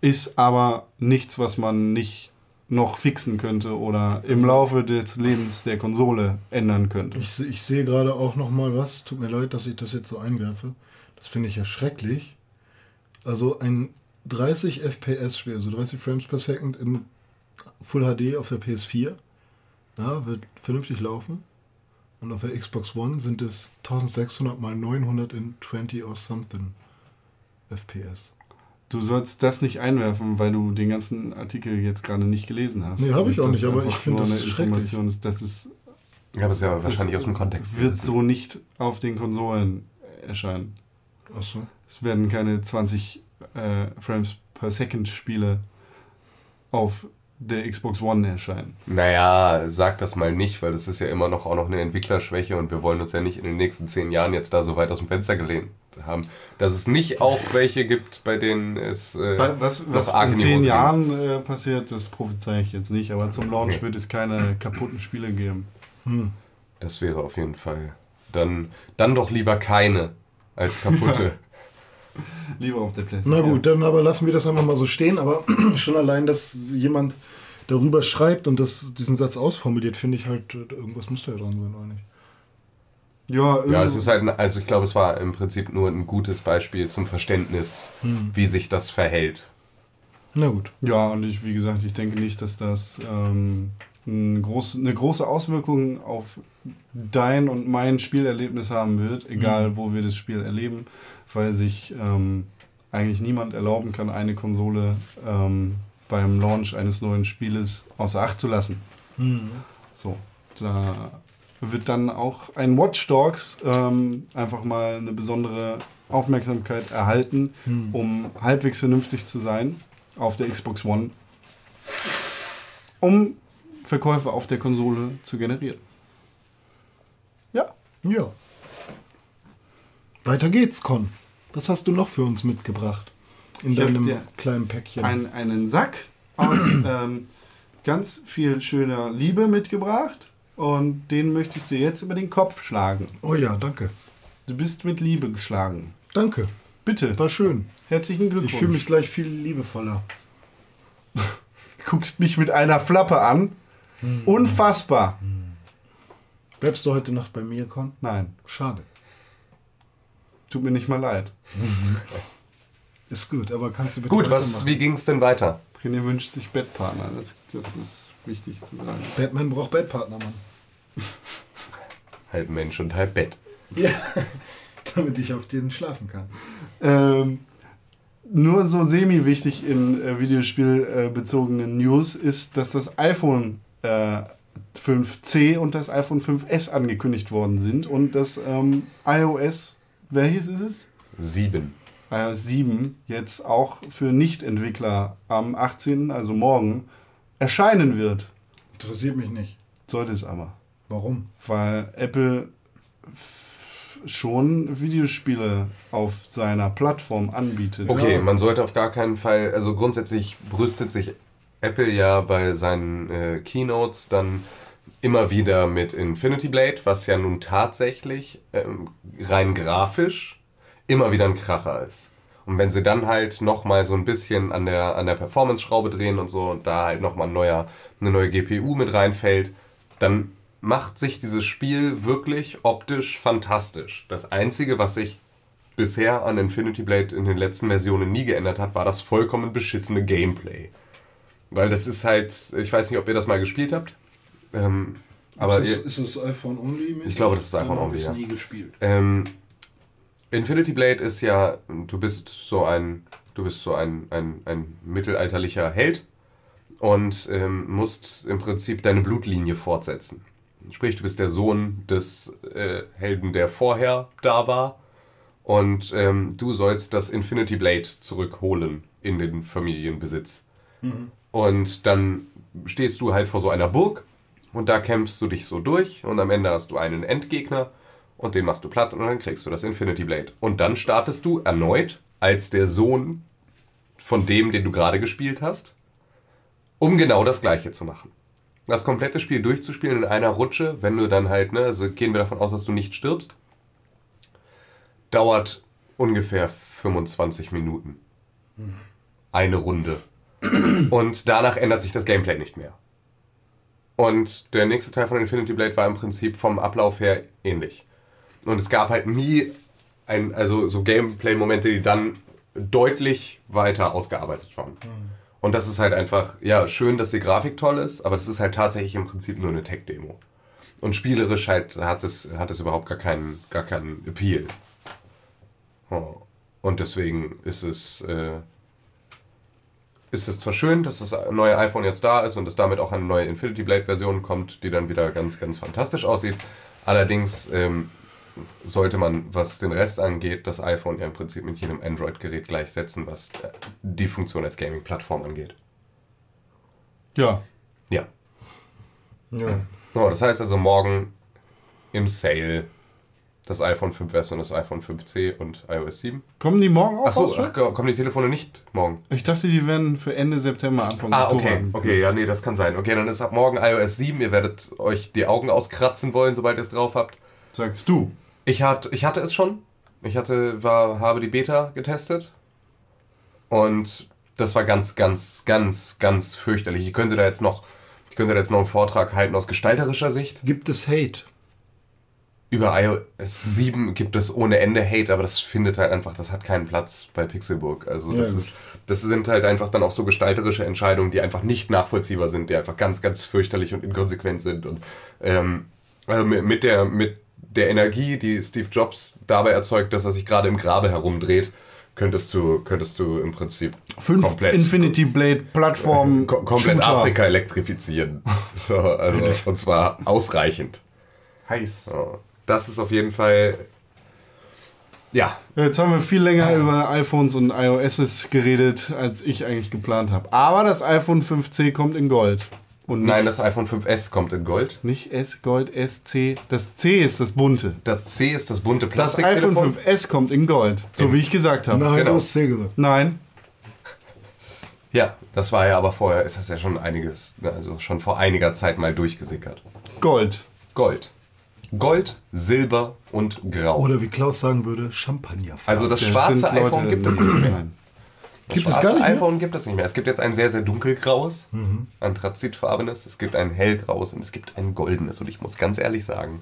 Ist aber nichts, was man nicht noch fixen könnte oder im Laufe des Lebens der Konsole ändern könnte. Ich, ich sehe gerade auch noch mal was. Tut mir leid, dass ich das jetzt so einwerfe. Das finde ich ja schrecklich. Also ein 30 FPS-Spiel, also 30 Frames per Second in Full HD auf der PS4, ja, wird vernünftig laufen. Und auf der Xbox One sind es 1600 mal 900 in 20 or something FPS. Du sollst das nicht einwerfen, weil du den ganzen Artikel jetzt gerade nicht gelesen hast. Nee, hab ich auch nicht, aber ich finde das schrecklich. Ist, dass es Ja, aber es ist ja wahrscheinlich aus dem Kontext. wird so nicht auf den Konsolen erscheinen. Achso. Es werden keine 20 äh, Frames per Second Spiele auf der Xbox One erscheinen. Naja, sag das mal nicht, weil das ist ja immer noch auch noch eine Entwicklerschwäche und wir wollen uns ja nicht in den nächsten zehn Jahren jetzt da so weit aus dem Fenster gelehnt haben. Dass es nicht auch welche gibt, bei denen es äh, Was, was, noch was arg in zehn geht. Jahren äh, passiert, das prophezei ich jetzt nicht, aber zum Launch Nee. wird es keine kaputten Spiele geben. Das wäre auf jeden Fall. Dann, dann doch lieber keine als kaputte. Lieber auf der PlayStation. Na gut, dann aber lassen wir das einfach mal so stehen. Aber schon allein, dass jemand darüber schreibt und das, diesen Satz ausformuliert, finde ich halt, irgendwas muss da ja dran sein, oder nicht? Ja, ja, es ist halt, ein- also ich glaube, es war im Prinzip nur ein gutes Beispiel zum Verständnis, wie sich das verhält. Na gut. Ja, und ich, wie gesagt, ich denke nicht, dass das ähm, ein groß, eine große Auswirkung auf dein und mein Spielerlebnis haben wird, egal wo wir das Spiel erleben, weil sich ähm, eigentlich niemand erlauben kann, eine Konsole ähm, beim Launch eines neuen Spieles außer Acht zu lassen. So, da wird dann auch ein Watch Dogs ähm, einfach mal eine besondere Aufmerksamkeit erhalten, um halbwegs vernünftig zu sein auf der Xbox One, um Verkäufe auf der Konsole zu generieren. Ja, Ja. Weiter geht's, Con. Was hast du noch für uns mitgebracht? In Ich deinem kleinen Päckchen. ein, einen Sack aus ähm, ganz viel schöner Liebe mitgebracht und den möchte ich dir jetzt über den Kopf schlagen. oh ja, danke. Du bist mit Liebe geschlagen. Danke. Bitte, War schön. herzlichen Glückwunsch. Ich fühle mich gleich viel liebevoller. guckst mich mit einer Flappe an. Unfassbar. Bleibst du heute Nacht bei mir, Con? Nein, Schade. Tut mir nicht mal leid. Ist gut, aber kannst du bitte Gut, was, wie ging es denn weiter? René wünscht sich Bettpartner. Das, das ist wichtig zu sagen. Batman braucht Bettpartner, Mann. Halb Mensch und halb Bett. Ja, damit ich auf den schlafen kann. Ähm, nur so semi-wichtig in äh, Videospielbezogenen News ist, dass das iPhone äh, 5C und das iPhone 5S angekündigt worden sind und das ähm, iOS, welches ist es? Sieben. iOS 7 jetzt auch für Nicht-Entwickler am 18., also morgen, erscheinen wird. Interessiert mich nicht. Sollte es aber. Warum? Weil Apple schon Videospiele auf seiner Plattform anbietet. Okay, Ja. man sollte auf gar keinen Fall, also grundsätzlich brüstet sich Apple ja bei seinen äh, Keynotes dann immer wieder mit Infinity Blade, was ja nun tatsächlich ähm, rein grafisch immer wieder ein Kracher ist. Und wenn sie dann halt nochmal so ein bisschen an der, an der Performance-Schraube drehen und so und da halt nochmal ein eine neue GPU mit reinfällt, dann macht sich dieses Spiel wirklich optisch fantastisch. Das Einzige, was sich bisher an Infinity Blade in den letzten Versionen nie geändert hat, war das vollkommen beschissene Gameplay. Weil das ist halt, ich weiß nicht, ob ihr das mal gespielt habt, ähm, aber ist, es, ist es iPhone Only? Ich glaube, das ist iPhone Only, ich's ja. nie gespielt. ähm, Infinity Blade ist ja, du bist so ein, du bist so ein, ein, ein mittelalterlicher Held und ähm, musst im Prinzip deine Blutlinie fortsetzen. Sprich, du bist der Sohn des äh, Helden, der vorher da war und ähm, du sollst das Infinity Blade zurückholen in den Familienbesitz. Und dann stehst du halt vor so einer Burg und da kämpfst du dich so durch und am Ende hast du einen Endgegner und den machst du platt und dann kriegst du das Infinity Blade. Und dann startest du erneut als der Sohn von dem, den du gerade gespielt hast, um genau das gleiche zu machen. Das komplette Spiel durchzuspielen in einer Rutsche, wenn du dann halt, ne, also gehen wir davon aus, dass du nicht stirbst, dauert ungefähr 25 Minuten. Eine Runde. Und danach ändert sich das Gameplay nicht mehr. Und der nächste Teil von Infinity Blade war im Prinzip vom Ablauf her ähnlich. Und es gab halt nie ein, also so Gameplay-Momente, die dann deutlich weiter ausgearbeitet waren. Und das ist halt einfach, ja, schön, dass die Grafik toll ist, aber das ist halt tatsächlich im Prinzip nur eine Tech-Demo. Und spielerisch halt hat es, hat es überhaupt gar keinen, gar keinen Appeal. Oh. Und deswegen ist es, äh, ist es zwar schön, dass das neue iPhone jetzt da ist und es damit auch eine neue Infinity Blade-Version kommt, die dann wieder ganz, ganz fantastisch aussieht. Allerdings ähm, sollte man, was den Rest angeht, das iPhone ja im Prinzip mit jedem Android-Gerät gleichsetzen, was äh, die Funktion als Gaming-Plattform angeht. Ja. Ja. Ja. Oh, das heißt also morgen im Sale das iPhone 5S und das iPhone 5C und iOS 7. Kommen die morgen auch Achso, ach, kommen die Telefone nicht morgen? Ich dachte, die werden für Ende September, Anfang Ah, Oktober. okay. Okay, ja, nee, das kann sein. Okay, dann ist ab morgen iOS 7. Ihr werdet euch die Augen auskratzen wollen, sobald ihr es drauf habt. Sagst du. Ich, hat, ich hatte es schon. Ich hatte, war, habe die Beta getestet. Und das war ganz, ganz, ganz, ganz fürchterlich. Ich könnte da jetzt noch, ich könnte da jetzt noch einen Vortrag halten aus gestalterischer Sicht. Gibt es Hate? Über iOS 7 gibt es ohne Ende Hate, aber das findet halt einfach, das hat keinen Platz bei Pixelburg. Also Ja, das gut. ist, das sind halt einfach dann auch so gestalterische Entscheidungen, die einfach nicht nachvollziehbar sind, die einfach ganz, ganz fürchterlich und inkonsequent sind. Und ähm, also mit mit der, mit der Energie, die Steve Jobs dabei erzeugt, dass er sich gerade im Grabe herumdreht, könntest du, könntest du im Prinzip Fünf komplett, Infinity Blade Plattform. kom komplett Shooter. Afrika elektrifizieren. So, also, und zwar ausreichend. Heiß. So, das ist auf jeden Fall. Ja, Jetzt haben wir viel länger über iPhones und iOSs geredet, als ich eigentlich geplant habe. Aber das iPhone 5C kommt in Gold. Und nein, das iPhone 5S kommt in Gold. nicht S Gold, SC. Das C ist das bunte. Das C ist das bunte Das iPhone Plastiktelefon. 5S kommt in Gold. So wie ich gesagt habe. Nein, Genau. du hast C gesagt. Nein. Ja, das war ja aber vorher, ist das ja schon einiges, also schon vor einiger Zeit mal durchgesickert. Gold. Gold. Gold, Silber und Grau. Oder wie Klaus sagen würde, Champagner. also das Das schwarze iPhone gibt es nicht mehr. Das Gibt es schwarze gar nicht mehr? iPhone gibt es nicht mehr. Es gibt jetzt ein sehr, sehr dunkelgraues, anthrazitfarbenes, es gibt ein hellgraues und es gibt ein goldenes. Und ich muss ganz ehrlich sagen,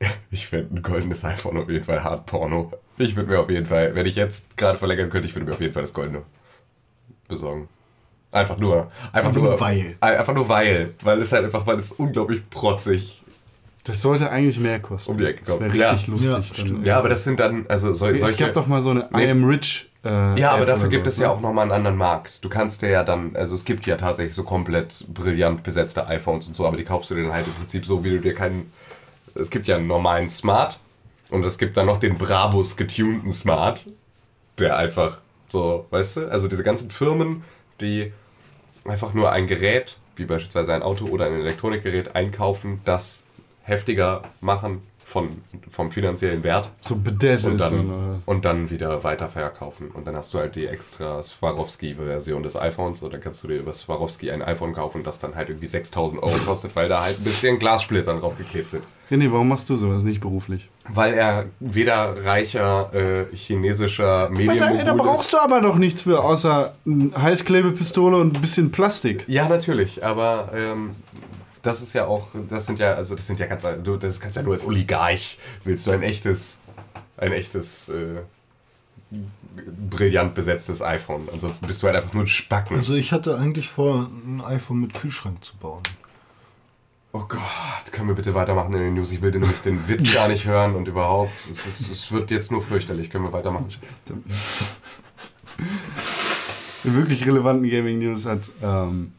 ich fände ein goldenes iPhone auf jeden Fall hart Porno. Ich würde mir auf jeden Fall, wenn ich jetzt gerade verlängern könnte, ich würde mir auf jeden Fall das goldene besorgen. Einfach nur. Einfach, Einfach nur, nur weil. Einfach nur weil. Weil es halt einfach, weil es unglaublich protzig Das sollte eigentlich mehr kosten. Um die Ecke Das wäre kommen. richtig Ja. lustig. Ja, dann. Ja, aber das sind dann, also es solche... gab doch mal so eine Nee. I am Rich. Äh, Ja, aber App dafür oder gibt so, es ja ne? auch nochmal einen anderen Markt. Du kannst dir ja dann, also es gibt ja tatsächlich so komplett brillant besetzte iPhones und so, aber die kaufst du dir dann halt im Prinzip so, wie du dir keinen. Es gibt ja einen normalen Smart und es gibt dann noch den Brabus getunten Smart, der einfach so, weißt du, also diese ganzen Firmen, die einfach nur ein Gerät, wie beispielsweise ein Auto oder ein Elektronikgerät, einkaufen, das heftiger machen von, vom finanziellen Wert So bedazzelt. und dann, und dann wieder weiter verkaufen. Und dann hast du halt die extra Swarovski-Version des iPhones und dann kannst du dir über Swarovski ein iPhone kaufen, das dann halt irgendwie 6000 Euro kostet, weil da halt ein bisschen Glassplitter drauf geklebt sind. René, warum machst du sowas nicht beruflich? Weil er weder reicher äh, chinesischer Da Medienmogul brauchst ist. du aber doch nichts für, außer eine Heißklebepistole und ein bisschen Plastik. Ja, natürlich, aber ähm, das ist ja auch, das sind ja, also das sind ja ganz, du, das kannst ja nur als Oligarch, willst du ein echtes, ein echtes, äh, brillant besetztes iPhone. Ansonsten bist du halt einfach nur ein Spacken. Also ich hatte eigentlich vor, ein iPhone mit Kühlschrank zu bauen. Oh Gott, können wir bitte weitermachen in den News? Ich will den- nämlich den Witz gar nicht hören und überhaupt. Es, ist, es wird jetzt nur fürchterlich. Können wir weitermachen? In wirklich relevanten Gaming News hat ähm,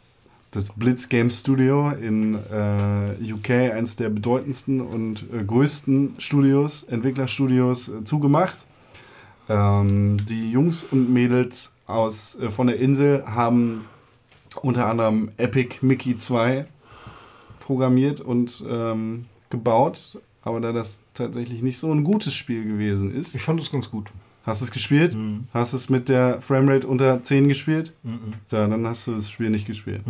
das Blitz Game Studio in äh, UK, eines der bedeutendsten und äh, größten Studios, Entwicklerstudios, äh, zugemacht. Ähm, die Jungs und Mädels aus, äh, von der Insel haben unter anderem Epic Mickey 2 programmiert und ähm, gebaut. Aber da das tatsächlich nicht so ein gutes Spiel gewesen ist, Ich fand es ganz gut. Hast du es gespielt? Hast du es mit der Framerate unter 10 gespielt? Ja, dann hast du das Spiel nicht gespielt.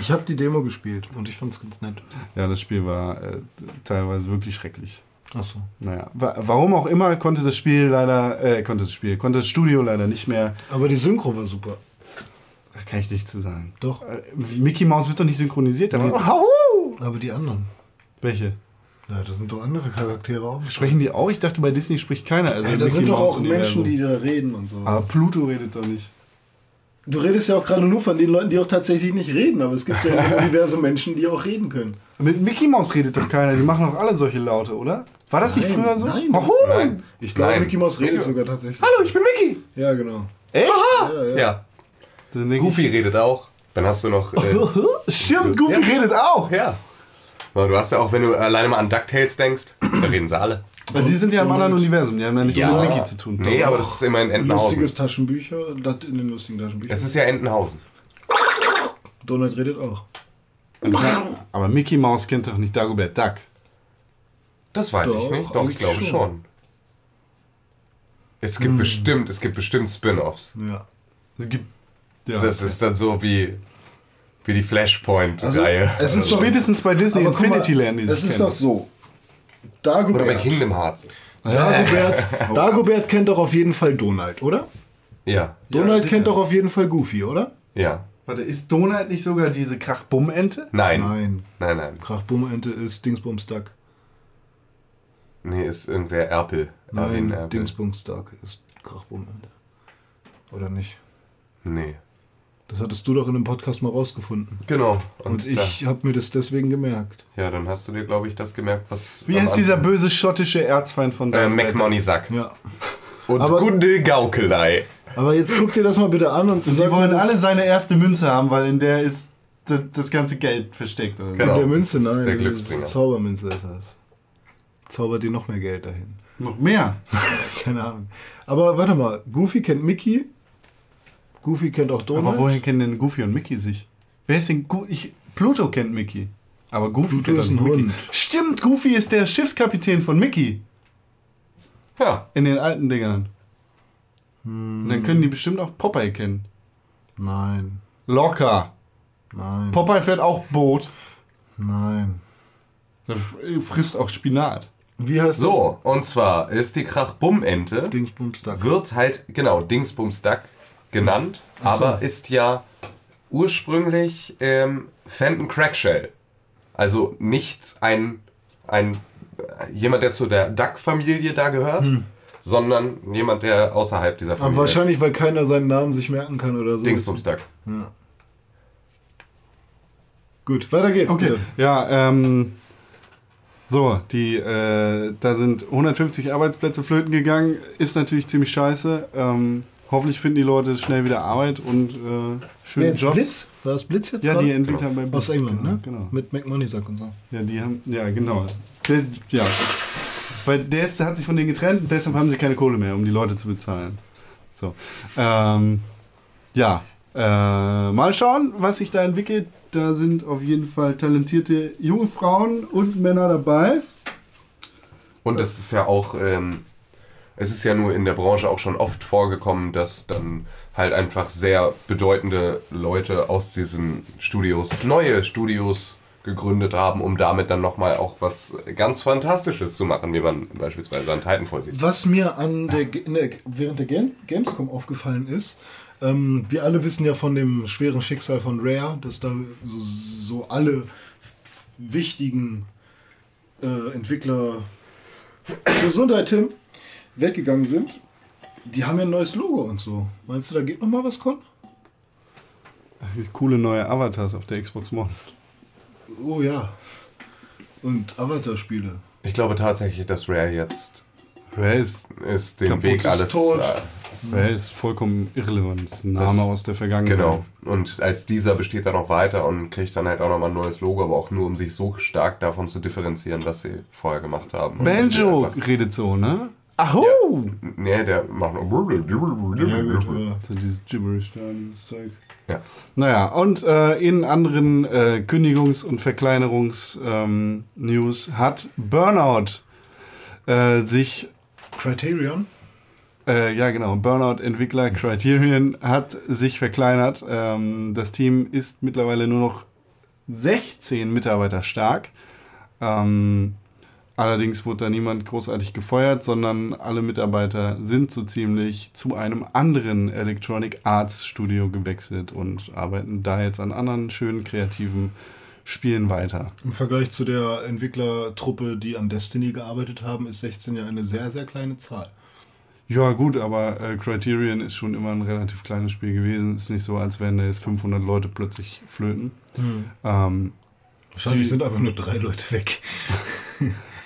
Ich habe die Demo gespielt und ich fand es ganz nett. Ja, das Spiel war äh, teilweise wirklich schrecklich. Achso. Naja, wa warum auch immer konnte das Spiel leider, äh, konnte das Spiel, konnte das Studio leider nicht mehr. Aber die Synchro war super. Da kann ich nichts zu sagen. Doch. Äh, Mickey Mouse wird doch nicht synchronisiert. Aber! Aber die anderen. Welche? Ja, da sind doch andere Charaktere auch. Sprechen die auch? Ich dachte, bei Disney spricht keiner. Also Ja, da sind doch auch. Menschen, die da reden und so. Aber Pluto redet doch nicht. Du redest ja auch gerade nur von den Leuten, die auch tatsächlich nicht reden, aber es gibt ja im Universum Menschen, die auch reden können. Mit Mickey Mouse redet doch keiner. Die machen doch alle solche Laute, oder? War das nicht Nein, früher so? nein. Huhu! Nein. Ich glaube, Nein. Mickey Mouse redet sogar tatsächlich. Hallo, ich bin Mickey! Ja, genau. Echt? Ja, ja. Ja. Denk Goofy redet auch. Dann hast du noch. Äh, Stimmt, Goofy Ja. redet auch. ja. Aber Du hast ja auch, wenn du alleine mal an DuckTales denkst, da reden sie alle. Weil die sind ja im anderen Universum. Die haben ja nichts Ja. mit Mickey zu tun. Nee, aber das ist immer in Entenhausen. Lustiges Taschenbücher, das in den lustigen Taschenbüchern. Es ist ja Entenhausen. Donald redet auch. Aber Mickey Mouse kennt doch nicht Dagobert Duck. Das weiß ich Doch, nicht. Doch, ich glaube schon. schon. Es gibt bestimmt, es gibt bestimmt Spin-offs. Ja. Es gibt. Ja, Das ist dann so wie, wie die Flashpoint-Reihe. Also, es ist doch, Spätestens bei Disney aber guck mal, Infinity Land. die Es sich ist doch so. Oder bei Dagobert, Kingdom Hearts. Dagobert, Dagobert kennt doch auf jeden Fall Donald, oder? Ja. Donald sicher. kennt doch auf jeden Fall Goofy, oder? Ja. Warte, ist Donald nicht sogar diese Krachbumm-Ente? Nein. Nein. Nein, nein. Krachbummente ist Dingsbums Duck. Nee, ist irgendwer Erpel. Nein, Erpel. Dingsbums Duck ist Krachbummente. Oder nicht? Nee. Das hattest du doch in einem Podcast mal rausgefunden. Genau. Und ich habe mir das deswegen gemerkt. Ja, dann hast du dir, glaube ich, das gemerkt, was. Wie heißt dieser böse schottische Erzfeind von Äh, Dynamite? McMoney Sack. Ja. Und Aber- Gunde Gaukelei. Aber jetzt guck dir das mal bitte an und Die sag wollen alle seine erste Münze haben, weil in der ist das, das ganze Geld versteckt. Oder so. Genau. In der Münze, das ist nein. der das Glücksbringer. Zaubermünze ist das. Zaubert dir noch mehr Geld dahin. Noch mehr. Keine Ahnung. Aber warte mal, Goofy kennt Mickey. Goofy kennt auch Donald. Aber woher kennen denn Goofy und Mickey sich? Wer ist denn ich, Pluto kennt Mickey. Aber Goofy Pluto kennt ist ein Mickey. Hund. Stimmt, Goofy ist der Schiffskapitän von Mickey. Ja. In den alten Dingern. Und dann können die bestimmt auch Popeye kennen. Nein, Locker. nein, Popeye fährt auch Boot. nein. Der frisst auch Spinat. Wie heißt So, und zwar ist die Krachbum-Ente, der? Dingsbumsdack. wird halt, genau, Dingsbums Genannt, aber ist ja ursprünglich ähm, Fenton Crackshell. Also nicht ein, ein äh, jemand, der zu der Duck-Familie da gehört, sondern jemand, der außerhalb dieser Aber Familie wahrscheinlich, weil keiner seinen Namen sich merken kann oder so. Dingsbums Duck. Ja. Gut, weiter geht's. Okay. bitte. Ja, ähm. So, die, äh, da sind 150 Arbeitsplätze flöten gegangen. Ist natürlich ziemlich scheiße. Ähm, hoffentlich finden die Leute schnell wieder Arbeit und äh, Wer schöne jetzt Jobs. Blitz? War das Blitz jetzt Ja, gerade? die Entwickler bei Blitz. Aus England, genau, ne? Genau. Mit McMoneysack und so. Ja, die haben, ja, genau. Der, ja. Weil der ist, hat sich von denen getrennt und deshalb haben sie keine Kohle mehr, um die Leute zu bezahlen. So. Ähm, ja. Äh, mal schauen, was sich da entwickelt. Da sind auf jeden Fall talentierte junge Frauen und Männer dabei. Und es ist ja auch, ähm, es ist ja nur in der Branche auch schon oft vorgekommen, dass dann halt einfach sehr bedeutende Leute aus diesen Studios neue Studios gegründet haben, um damit dann nochmal auch was ganz Fantastisches zu machen, wie man beispielsweise an Titanfall sieht. Was mir an der, der, während der Game, Gamescom aufgefallen ist, ähm, wir alle wissen ja von dem schweren Schicksal von Rare, dass da so, so alle wichtigen äh, Entwickler, Gesundheit Tim, weggegangen sind. Die haben ja ein neues Logo und so. Meinst du, da geht noch mal was, Con? Coole neue Avatars auf der Xbox One. Oh ja. Und Avatar-Spiele. Ich glaube tatsächlich, dass Rare jetzt Wer ist, ist den Kaputt Weg ist alles. tot. Äh, wer ist vollkommen irrelevant. Das ist ein Das- Name aus der Vergangenheit. Genau. Und als dieser besteht er noch weiter und kriegt dann halt auch nochmal ein neues Logo, aber auch nur, um sich so stark davon zu differenzieren, was sie vorher gemacht haben. Banjo redet so, ne? Aho! Nee, der macht Ja, aber So dieses Gibberish da, dieses Zeug. Ja. Naja, und äh, in anderen äh, Kündigungs- und Verkleinerungs-News hat Burnout äh, sich, Criterion? äh, ja genau, Burnout-Entwickler Criterion hat sich verkleinert. Ähm, das Team ist mittlerweile nur noch 16 Mitarbeiter stark. Ähm, allerdings wurde da niemand großartig gefeuert, sondern alle Mitarbeiter sind so ziemlich zu einem anderen Electronic Arts Studio gewechselt und arbeiten da jetzt an anderen schönen kreativen Spielen weiter. Im Vergleich zu der Entwicklertruppe, die an Destiny gearbeitet haben, ist 16 ja eine sehr, sehr kleine Zahl. Ja gut, aber äh, Criterion ist schon immer ein relativ kleines Spiel gewesen. Ist nicht so, als wären da jetzt 500 Leute plötzlich flöten. Ähm, Wahrscheinlich Die- sind einfach nur drei Leute weg.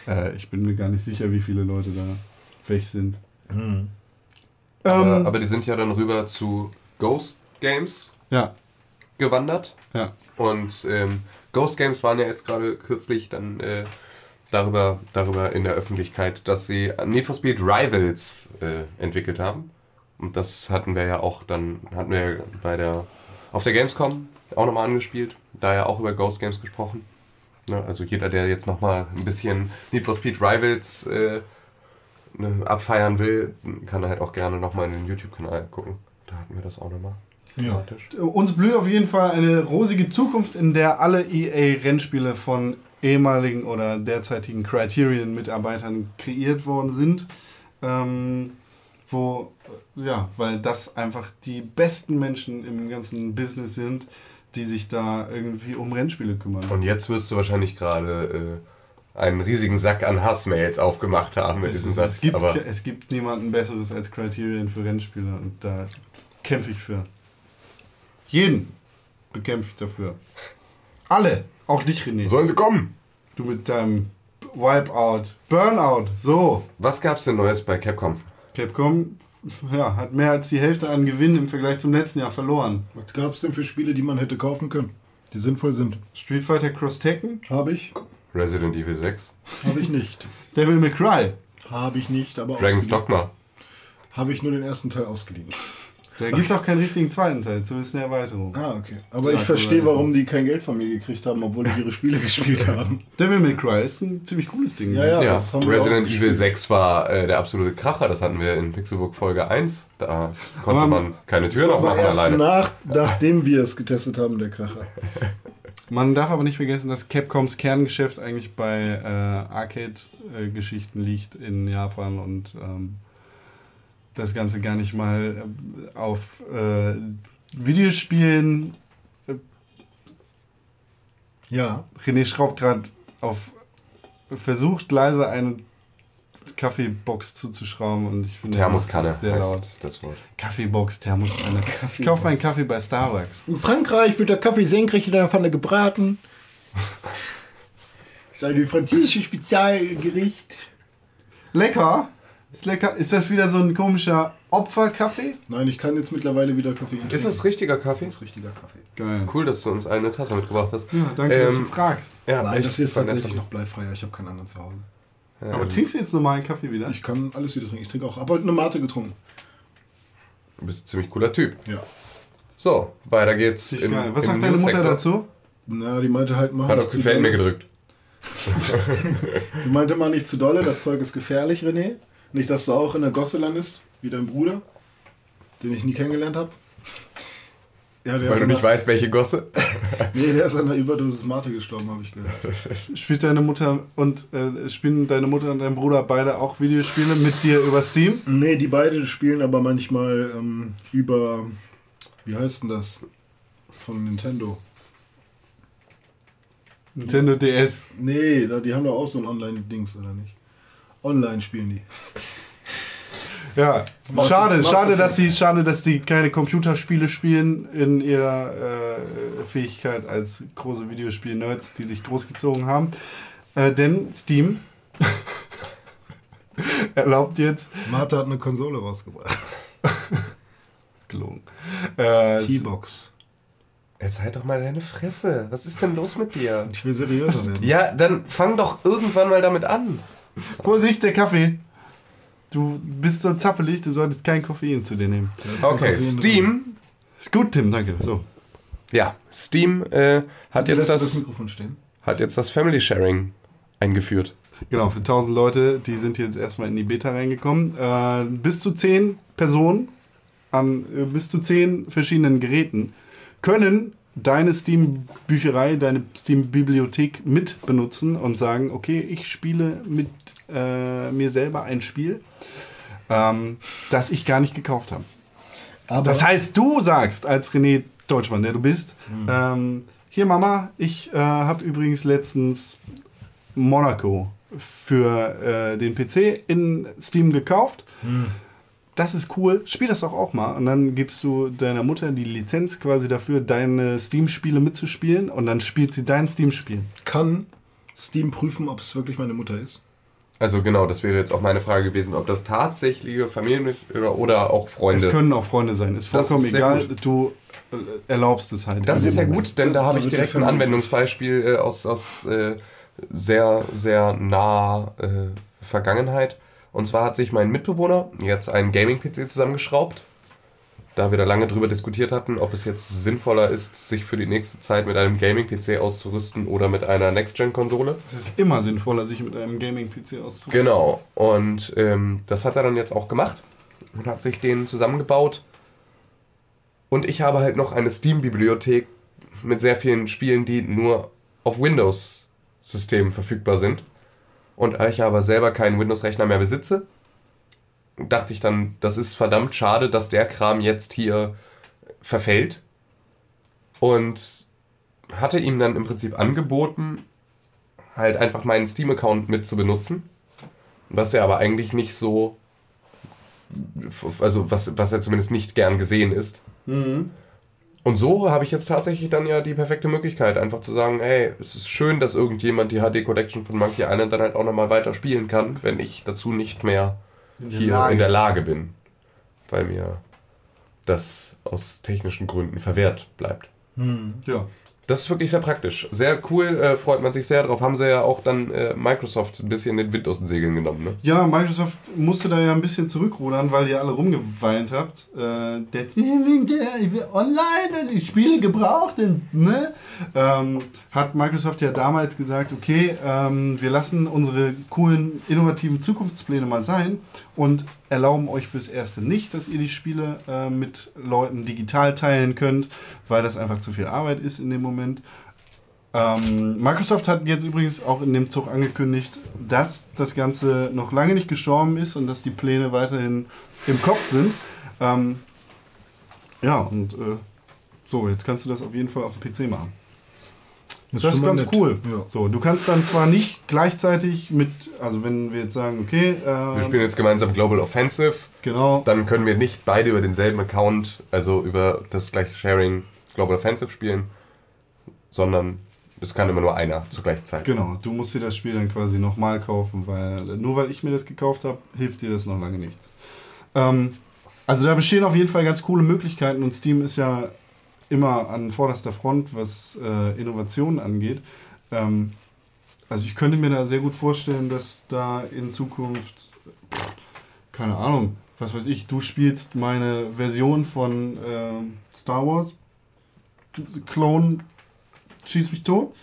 äh, ich bin mir gar nicht sicher, wie viele Leute da weg sind. Aber, Ähm, aber die sind ja dann rüber zu Ghost Games ja, gewandert. ja. Und ähm, Ghost Games waren ja jetzt gerade kürzlich dann äh, darüber, darüber in der Öffentlichkeit, dass sie Need for Speed Rivals äh, entwickelt haben. Und das hatten wir ja auch dann, hatten wir ja bei der, auf der Gamescom auch nochmal angespielt, da ja auch über Ghost Games gesprochen. Ne, also jeder, der jetzt nochmal ein bisschen Need for Speed Rivals äh, ne, abfeiern will, kann halt auch gerne nochmal in den YouTube-Kanal gucken. Da hatten wir das auch nochmal. Ja. Uns blüht auf jeden Fall eine rosige Zukunft, in der alle EA-Rennspiele von ehemaligen oder derzeitigen Criterion-Mitarbeitern kreiert worden sind. Ähm, wo, ja, weil das einfach die besten Menschen im ganzen Business sind, die sich da irgendwie um Rennspiele kümmern. Und jetzt wirst du wahrscheinlich gerade äh, einen riesigen Sack an Hassmails aufgemacht haben mit es, diesem Satz. es, gibt, aber es gibt niemanden Besseres als Criterion für Rennspiele und da kämpfe ich für. Jeden bekämpfe ich dafür. Alle. Auch dich, René. Sollen sie kommen? Du mit deinem Wipeout. Burnout. So. Was gab's denn Neues bei Capcom? Capcom ja, hat mehr als die Hälfte an Gewinn im Vergleich zum letzten Jahr verloren. Was gab es denn für Spiele, die man hätte kaufen können, die sinnvoll sind? Street Fighter Cross Tekken, Habe ich? Resident Evil 6? Habe ich nicht. Devil May Cry. Habe ich nicht, aber Dragon's. Dogma? Habe ich nur den ersten Teil ausgeliehen. Da gibt es auch keinen richtigen zweiten Teil, zumindest eine Erweiterung. Ah, okay. Aber ich verstehe, cool. warum die kein Geld von mir gekriegt haben, obwohl die ihre Spiele gespielt haben. Devil May Cry ist ein ziemlich cooles Ding. Ja, ja, Ja, das haben wir Resident auch Evil gespielt. 6 war äh, der absolute Kracher, das hatten wir in Pixelbook Folge 1. Da konnte Aber- man keine Türen aufmachen erst alleine. nach, nachdem wir es getestet haben, der Kracher. Man darf aber nicht vergessen, dass Capcoms Kerngeschäft eigentlich bei äh, Arcade-Geschichten liegt in Japan und ähm, das Ganze gar nicht mal äh, auf äh, Videospielen. Ja. René schraubt gerade auf. versucht leise eine Kaffeebox zuzuschrauben und ich finde Thermoskanne das sehr laut. das Wort. Kaffeebox, Thermoskanne. Ich kaufe meinen Kaffee bei Starbucks. In Frankreich wird der Kaffee senkrecht in der Pfanne gebraten. Das ist ein französisches Spezialgericht. Lecker! Ist lecker. Ist das wieder so ein komischer Opferkaffee? Nein, ich kann jetzt mittlerweile wieder Kaffee trinken. Ist das richtiger Kaffee? Das ist richtiger Kaffee. Geil. Cool, dass du uns eine Tasse mitgebracht hast. Ja, danke, dass du Ähm, fragst. Ja, Nein, das hier ist tatsächlich noch bleifreier. Ich habe keinen anderen zu Hause. Aber trinkst du jetzt normalen Kaffee wieder? Ich kann alles wieder trinken. Ich trinke auch. Habe heute eine Mate getrunken. Du bist ein ziemlich cooler Typ. Ja. So, weiter geht's. Im- geil. Was sagt deine Mutter dazu? Na, die meinte halt mal. Hat auf zu Gefällt mir gedrückt. Die meinte mal nicht zu dolle. Das Zeug ist gefährlich, René. Nicht, dass du auch in der Gosse landest, wie dein Bruder, den ich nie kennengelernt habe. Ja, Weil du nicht weißt, welche Gosse. Nee, der ist an der Überdosis Mate gestorben, habe ich gehört. Spielt deine Mutter und äh, spielen deine Mutter und dein Bruder beide auch Videospiele mit dir über Steam? Nee, die beiden spielen aber manchmal ähm, über. Wie heißt denn das? Von Nintendo. Nintendo DS. Nee, da, die haben doch auch so ein Online-Dings, oder nicht? Online spielen die. Ja, schade, schade, dass sie, schade, dass die keine Computerspiele spielen in ihrer äh, Fähigkeit als große Videospiel-Nerds, die sich großgezogen haben. Äh, denn Steam erlaubt jetzt Martha hat eine Konsole rausgebracht. gelogen. Äh, T-Box. Jetzt halt doch mal deine Fresse. Was ist denn los mit dir? Ich will seriöser werden. Ja, dann fang doch irgendwann mal damit an. Vorsicht, der Kaffee. Du bist so zappelig, du solltest kein Koffein zu dir nehmen. Okay, Steam. Ist gut, Tim, danke. So. Ja, Steam äh, hat, jetzt das das, Mikrofon stehen? hat jetzt das Family Sharing eingeführt. Genau, für 1000 Leute, die sind jetzt erstmal in die Beta reingekommen. Äh, bis zu 10 Personen an äh, bis zu 10 verschiedenen Geräten können deine Steam-Bücherei, deine Steam-Bibliothek mit benutzen und sagen, okay, ich spiele mit äh, mir selber ein Spiel, ähm, das ich gar nicht gekauft habe. Aber Das heißt, du sagst als René Deutschmann, der du bist, ähm, hier Mama, ich äh, habe übrigens letztens Monaco für äh, den PC in Steam gekauft. Das ist cool, spiel das doch auch mal. Und dann gibst du deiner Mutter die Lizenz quasi dafür, deine Steam-Spiele mitzuspielen und dann spielt sie dein Steam-Spiel. kann Steam prüfen, ob es wirklich meine Mutter ist? Also genau, das wäre jetzt auch meine Frage gewesen, ob das tatsächliche Familienmitglieder oder auch Freunde. Es können auch Freunde sein, ist vollkommen ist egal, gut. du äh, erlaubst es halt. Das ist ja Moment. gut, denn da Da- habe ich direkt ein Anwendungsbeispiel äh, aus, aus äh, sehr, sehr nah äh, Vergangenheit. Und zwar hat sich mein Mitbewohner jetzt einen Gaming-PC zusammengeschraubt. Da wir da lange drüber diskutiert hatten, ob es jetzt sinnvoller ist, sich für die nächste Zeit mit einem Gaming-PC auszurüsten oder mit einer Next-Gen-Konsole. Es ist immer sinnvoller, sich mit einem Gaming-PC auszurüsten. Genau. Und ähm, das hat er dann jetzt auch gemacht und hat sich den zusammengebaut. Und ich habe halt noch eine Steam-Bibliothek mit sehr vielen Spielen, die nur auf Windows-Systemen verfügbar sind. Und ich aber selber keinen Windows-Rechner mehr besitze, dachte ich dann, das ist verdammt schade, dass der Kram jetzt hier verfällt. Und hatte ihm dann im Prinzip angeboten, halt einfach meinen Steam-Account mit zu benutzen. Was er aber eigentlich nicht so, also was, was er zumindest nicht gern gesehen ist. Und so habe ich jetzt tatsächlich dann ja die perfekte Möglichkeit, einfach zu sagen, hey, es ist schön, dass irgendjemand die HD Collection von Monkey Island dann halt auch nochmal weiter spielen kann, wenn ich dazu nicht mehr hier Lage. in der Lage bin. Weil mir das aus technischen Gründen verwehrt bleibt. Ja. Das ist wirklich sehr praktisch. Sehr cool, äh, freut man sich sehr drauf. Haben sie ja auch dann äh, Microsoft ein bisschen den Wind aus den Segeln genommen, ne? Ja, Microsoft musste da ja ein bisschen zurückrudern, weil ihr alle rumgeweint habt. Äh, der, ich will online die Spiele gebraucht, ne? Ähm, hat Microsoft ja damals gesagt, okay, ähm, wir lassen unsere coolen, innovativen Zukunftspläne mal sein und erlauben euch fürs Erste nicht, dass ihr die Spiele äh, mit Leuten digital teilen könnt, weil das einfach zu viel Arbeit ist in dem Moment. Ähm, Microsoft hat jetzt übrigens auch in dem Zug angekündigt, dass das Ganze noch lange nicht gestorben ist und dass die Pläne weiterhin im Kopf sind. Ähm, ja, und äh, so, jetzt kannst du das auf jeden Fall auf dem PC machen. Das, ist schon mal ganz nett. cool. Ja. So, du kannst dann zwar nicht gleichzeitig mit, also wenn wir jetzt sagen, okay, Wir äh, spielen jetzt gemeinsam Global Offensive. genau, Dann können wir nicht beide über denselben Account, also über das gleiche Sharing Global Offensive spielen, sondern es kann immer nur einer zur gleichen Zeit. Genau, du musst dir das Spiel dann quasi nochmal kaufen, weil nur weil ich mir das gekauft habe, hilft dir das noch lange nichts. Ähm, also da bestehen auf jeden Fall ganz coole Möglichkeiten und Steam ist ja immer an vorderster Front, was äh, Innovationen angeht. Ähm, also ich könnte mir da sehr gut vorstellen, dass da in Zukunft, keine Ahnung, was weiß ich, du spielst meine Version von ähm, Star Wars, Clone schieß mich tot.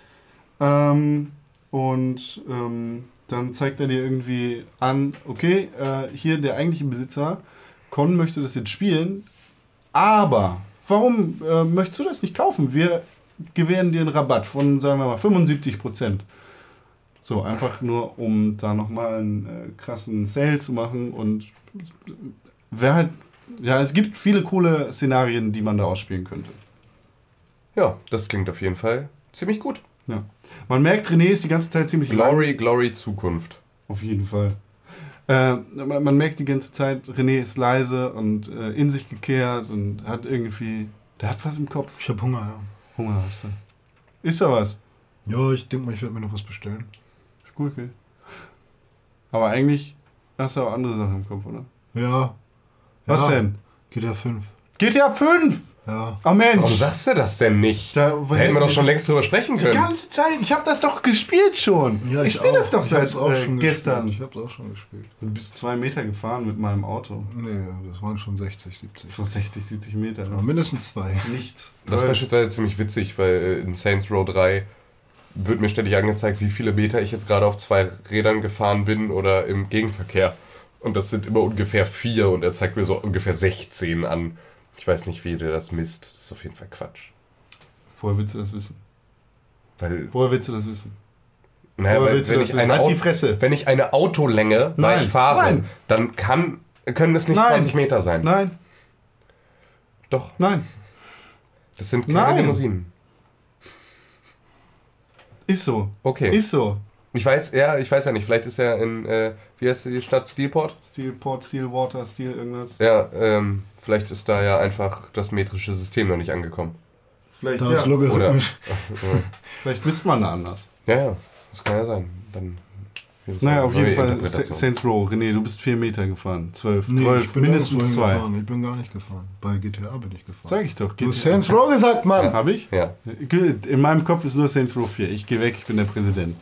Ähm, und ähm, dann zeigt er dir irgendwie an, okay, äh, hier der eigentliche Besitzer, Con möchte das jetzt spielen, aber warum äh, möchtest du das nicht kaufen? Wir gewähren dir einen Rabatt von, sagen wir mal, 75 Prozent. So, einfach nur, um da nochmal einen äh, krassen Sale zu machen und wer halt, ja, es gibt viele coole Szenarien, die man da ausspielen könnte. Ja, das klingt auf jeden Fall ziemlich gut. Ja. Man merkt, René ist die ganze Zeit ziemlich lang. Glory, Glory, Zukunft. Auf jeden Fall. Äh, man, man merkt die ganze Zeit, René ist leise und äh, in sich gekehrt und hat irgendwie. Der hat was im Kopf. Ich habe Hunger, ja. Hunger hast du. Ist da was? Ja, ich denke mal, ich werde mir noch was bestellen. Ist gut, okay. Aber eigentlich hast du auch andere Sachen im Kopf, oder? Ja. Was ja. denn? GTA 5. GTA 5! Ja. Oh Mensch! Warum sagst du das denn nicht? Da- Hätten wir doch schon längst drüber sprechen die können. ganze Zeit, ich habe das doch gespielt schon. ich spiele das doch Ich seit auch äh, schon gestern. Gespielt. Ich hab's auch schon gespielt. Du bist zwei Meter gefahren mit meinem Auto. Nee, das waren schon 60, 70. Vor 60, 70 Meter. Aber mindestens zwei. nichts. Das ist beispielsweise ziemlich witzig, weil äh, in Saints Row 3 wird mir ständig angezeigt, wie viele Meter ich jetzt gerade auf zwei Rädern gefahren bin oder im Gegenverkehr. Und das sind immer ungefähr vier und er zeigt mir so ungefähr 16 an. Ich weiß nicht, wie der das misst. Das ist auf jeden Fall Quatsch. Woher willst du das wissen? Weil, Woher willst du das wissen? naja, Woher weil du wenn, ich eine Halt die Au- Fresse. wenn ich eine Autolänge Nein, weit fahre, nein. dann kann, können es nicht Nein. 20 Meter sein. Nein, Doch, nein. das sind keine Nein. Limousinen. Ist so. Okay. Ist so. Ich weiß, ja, ich weiß ja nicht, vielleicht ist er in, äh, wie heißt die Stadt, Steelport? Steelport, Steelwater, Steel irgendwas. Ja, ähm, vielleicht ist da ja einfach das metrische System noch nicht angekommen. Vielleicht, ist ja. Oder, logarithmisch. Vielleicht misst man da anders. ja, ja, das kann ja sein. Dann wird es Naja, auf jeden Fall Saints Row. René, du bist vier Meter gefahren. Zwölf, Nee, zwölf, ich bin mindestens nirgendwo zwei. hingefahren. Ich bin gar nicht gefahren. Bei GTA bin ich gefahren. Sag ich doch. Du hast Saints Row gesagt, Mann! Hab ich? Ja. Gut, In meinem Kopf ist nur Saints Row 4. Ich gehe weg, ich bin der Präsident.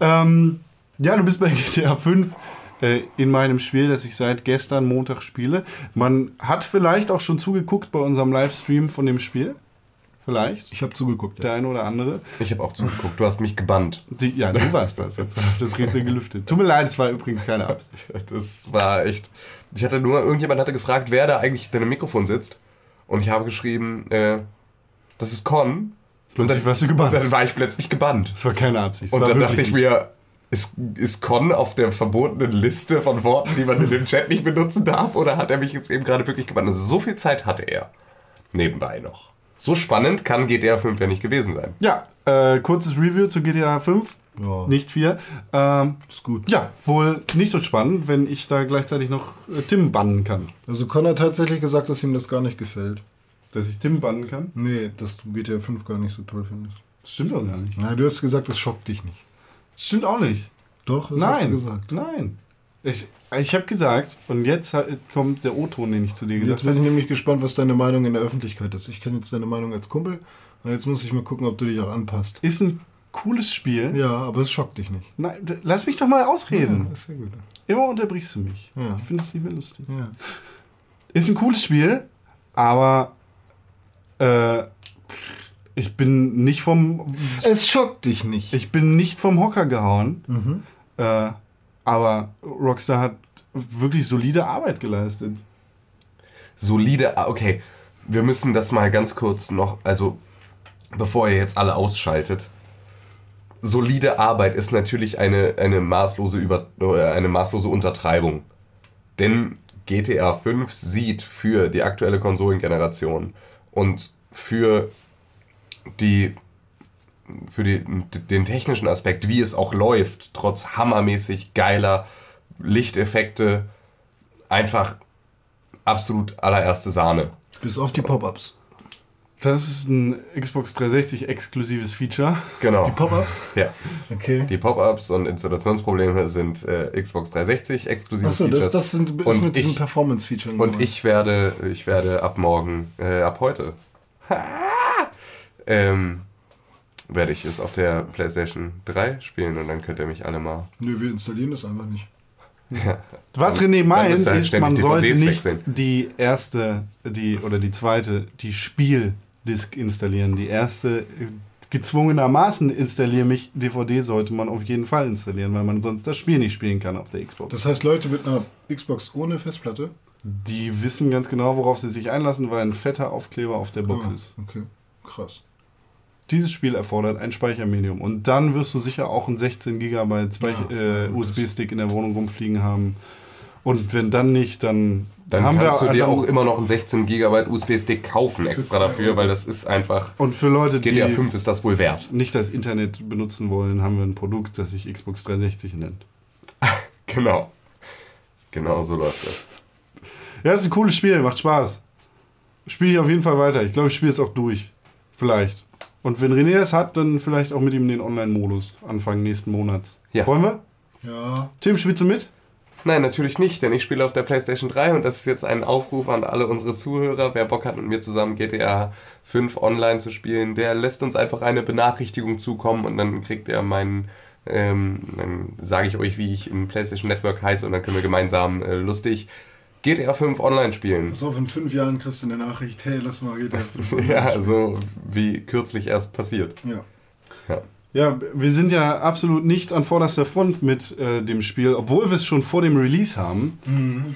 Ähm, ja, du bist bei GTA 5 äh, in meinem Spiel, das ich seit gestern Montag spiele. Man hat vielleicht auch schon zugeguckt bei unserem Livestream von dem Spiel. Vielleicht. Ich habe zugeguckt. Der eine oder andere. Ich habe auch zugeguckt. Du hast mich gebannt. Die, ja, du warst das jetzt. Das Rätsel gelüftet. Tut mir leid, es war übrigens keine Absicht. Das war echt. Ich hatte nur, irgendjemand hatte gefragt, wer da eigentlich hinter dem Mikrofon sitzt. Und ich habe geschrieben, äh, das ist Con. Plötzlich warst du Und gebannt. dann war ich plötzlich gebannt. Das war keine Absicht. es Und dann dachte ich mir, ist, ist Con auf der verbotenen Liste von Worten, die man in dem Chat nicht benutzen darf? Oder hat er mich jetzt eben gerade wirklich gebannt? Also so viel Zeit hatte er. Nebenbei noch. So spannend kann GTA 5 ja nicht gewesen sein. Ja, äh, kurzes Review zu GTA 5. Ja. Nicht 4. Ähm, Ist gut. ja, wohl nicht so spannend, wenn ich da gleichzeitig noch äh, Tim bannen kann. Also Con hat tatsächlich gesagt, dass ihm das gar nicht gefällt. Dass ich Tim bannen kann? Nee, dass du GTA 5 gar nicht so toll findest. Das stimmt doch gar nicht. Nein, du hast gesagt, das schockt dich nicht. Stimmt auch nicht. Doch, das hast du Nein, gesagt. nein. Ich, ich habe gesagt, und jetzt kommt der O-Ton, den ich zu dir Jetzt gesagt bin habe. ich nämlich gespannt, was deine Meinung in der Öffentlichkeit ist. Ich kenne jetzt deine Meinung als Kumpel. Und jetzt muss ich mal gucken, ob du dich auch anpasst. Ist ein cooles Spiel. Ja, aber es schockt dich nicht. Nein, lass mich doch mal ausreden. Ja, ist sehr gut. Immer unterbrichst du mich. Ja. Ich finde das nicht mehr lustig. Ja. Ist ein cooles Spiel, aber äh, ich bin nicht vom Es schockt dich nicht. ich bin nicht vom Hocker gehauen. Mhm. Äh, aber Rockstar hat wirklich solide Arbeit geleistet. solide. ah, Okay, wir müssen das mal ganz kurz noch, also bevor ihr jetzt alle ausschaltet. Solide Arbeit ist natürlich eine, eine, maßlose Über, äh, eine maßlose Untertreibung. Denn GTA 5 sieht für die aktuelle Konsolengeneration und für die für die, den technischen Aspekt, wie es auch läuft, trotz hammermäßig geiler Lichteffekte, einfach absolut allererste Sahne. Bis auf die Pop-Ups. Das ist ein Xbox 360 exklusives Feature. Genau. Die Pop-Ups? ja. Okay. Die Pop-ups und Installationsprobleme sind äh, Xbox 360 exklusive Achso, das, Features. das sind, ist und mit diesen ich, Performance-Features. und ich werde, ich werde ab morgen, äh, ab heute, ähm, werde ich es auf der PlayStation 3 spielen und dann könnt ihr mich alle mal. Nö, wir installieren das einfach nicht. Was Dann- René meint, halt ist, man sollte nicht die erste, die oder die zweite, die Spieldisk installieren. Die erste äh, gezwungenermaßen installiere mich DVD sollte man auf jeden Fall installieren, weil man sonst das Spiel nicht spielen kann auf der Xbox. Das heißt, Leute mit einer Xbox ohne Festplatte? die wissen ganz genau, worauf sie sich einlassen, weil ein fetter Aufkleber auf der Box Ah, ist. Okay, krass. Dieses Spiel erfordert ein Speichermedium und dann wirst du sicher auch einen 16 GB Ja, äh, USB-Stick in der Wohnung rumfliegen haben. Und wenn dann nicht, dann, Dann haben kannst wir du dir dann- auch immer noch einen 16 GB USB-Stick kaufen extra dafür, weil das ist einfach. Und für Leute, die GTA 5 ist das wohl wert. nicht das Internet benutzen wollen, haben wir ein Produkt, das sich Xbox 360 nennt. Genau. Genau so läuft das. Ja, ist ein cooles Spiel, macht Spaß. Spiele ich auf jeden Fall weiter. Ich glaube, ich spiele es auch durch. Vielleicht. Und wenn René das hat, dann vielleicht auch mit ihm den Online-Modus Anfang nächsten Monats. Ja. Wollen wir? Ja, Tim, spielst du mit? Nein, natürlich nicht, denn ich spiele auf der PlayStation 3 und das ist jetzt ein Aufruf an alle unsere Zuhörer. Wer Bock hat, mit mir zusammen GTA 5 online zu spielen, der lässt uns einfach eine Benachrichtigung zukommen und dann kriegt er meinen, ähm, dann sage ich euch, wie ich im PlayStation Network heiße und dann können wir gemeinsam äh, lustig GTA 5 online spielen. pass auf, in fünf Jahren kriegst du eine Nachricht, hey, lass mal GTA 5. Ja, so wie kürzlich erst passiert. Ja. Ja. Ja, wir sind ja absolut nicht an vorderster Front mit äh, dem Spiel, obwohl wir es schon vor dem Release haben. Ähm,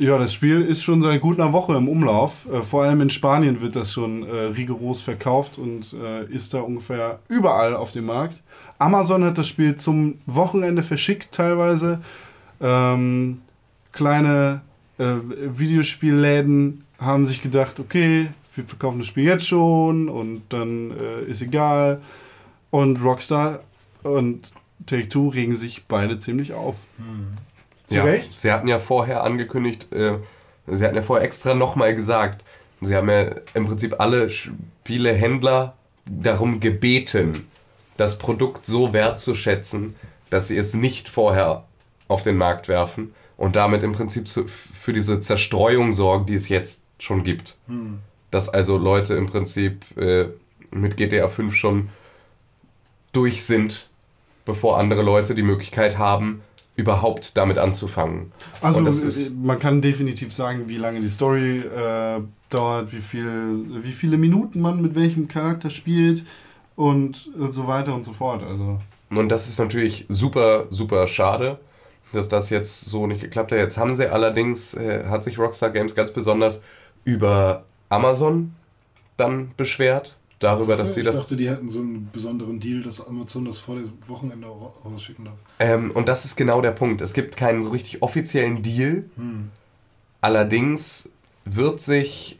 ja, das Spiel ist schon seit gut einer Woche im Umlauf. Äh, vor allem in Spanien wird das schon äh, rigoros verkauft und äh, ist da ungefähr überall auf dem Markt. Amazon hat das Spiel zum Wochenende verschickt teilweise. Ähm, kleine äh, Videospielläden haben sich gedacht, okay, wir verkaufen das Spiel jetzt schon und dann äh, ist egal. Und Rockstar und Take-Two regen sich beide ziemlich auf. Zu ja, Recht? Sie hatten ja vorher angekündigt, äh, Sie hatten ja vorher extra nochmal gesagt, Sie haben ja im Prinzip alle Spielehändler darum gebeten, das Produkt so wertzuschätzen, dass sie es nicht vorher auf den Markt werfen und damit im Prinzip für diese Zerstreuung sorgen, die es jetzt schon gibt. Dass also Leute im Prinzip äh, mit GTA 5 schon durch sind, bevor andere Leute die Möglichkeit haben, überhaupt damit anzufangen. Also äh, ist, man kann definitiv sagen, wie lange die Story äh, dauert, wie, viel, wie viele Minuten man mit welchem Charakter spielt und so weiter und so fort. Also und das ist natürlich super, super schade, dass das jetzt so nicht geklappt hat. Jetzt haben sie allerdings, äh, hat sich Rockstar Games ganz besonders über Amazon dann beschwert, darüber, dass sie ich das dachte, die hätten so einen besonderen Deal, dass Amazon das vor dem Wochenende ra- rausschicken darf. Ähm, und das ist genau der Punkt. Es gibt keinen so richtig offiziellen Deal. Allerdings wird sich,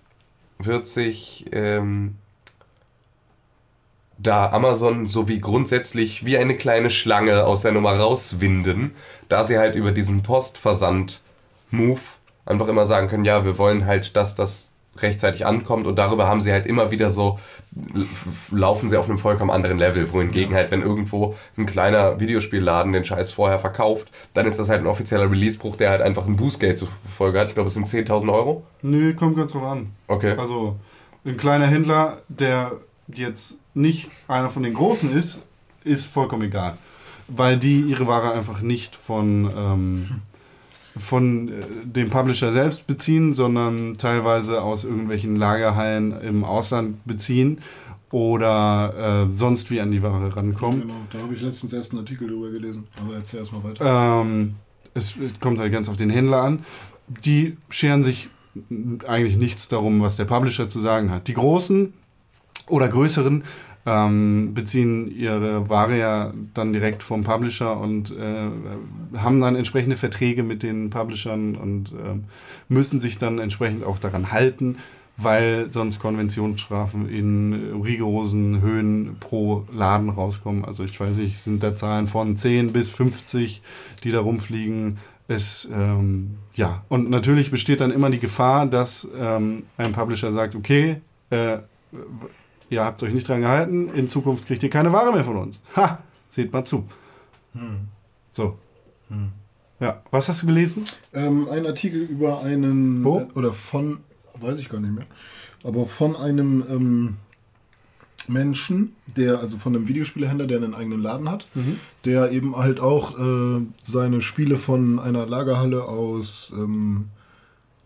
wird sich ähm, da Amazon so wie grundsätzlich wie eine kleine Schlange aus der Nummer rauswinden, da sie halt über diesen Postversand-Move einfach immer sagen können, ja, wir wollen halt, dass das rechtzeitig ankommt und darüber haben sie halt immer wieder so, laufen sie auf einem vollkommen anderen Level, wohingegen halt, wenn irgendwo ein kleiner Videospielladen den Scheiß vorher verkauft, dann ist das halt ein offizieller Releasebruch, der halt einfach ein Bußgeld zur Folge hat. Ich glaube, es sind 10.000 Euro. Nö, kommt ganz drauf an. Okay. Also, ein kleiner Händler, der jetzt nicht einer von den Großen ist, ist vollkommen egal. Weil die ihre Ware einfach nicht von, ähm, von äh, dem Publisher selbst beziehen, sondern teilweise aus irgendwelchen Lagerhallen im Ausland beziehen oder äh, sonst wie an die Ware rankommen. Genau, da habe ich letztens erst einen Artikel drüber gelesen. Aber erzähl erst mal weiter. Ähm, es kommt halt ganz auf den Händler an. Die scheren sich eigentlich nichts darum, was der Publisher zu sagen hat. Die Großen oder Größeren ähm, beziehen ihre Ware ja dann direkt vom Publisher und äh, haben dann entsprechende Verträge mit den Publishern und ähm, müssen sich dann entsprechend auch daran halten, weil sonst Konventionsstrafen in rigorosen Höhen pro Laden rauskommen. Also ich weiß nicht, sind da Zahlen von 10 bis 50, die da rumfliegen. Es, ähm, ja, und natürlich besteht dann immer die Gefahr, dass ähm, ein Publisher sagt, okay, äh, ihr habt euch nicht dran gehalten, in Zukunft kriegt ihr keine Ware mehr von uns. Ha, seht mal zu. So. Ja, was hast du gelesen? Ähm, ein Artikel über einen, Wo? äh, oder von, weiß ich gar nicht mehr, aber von einem ähm, Menschen, der, also von einem Videospielehändler, der einen eigenen Laden hat, der eben halt auch äh, seine Spiele von einer Lagerhalle aus, ähm,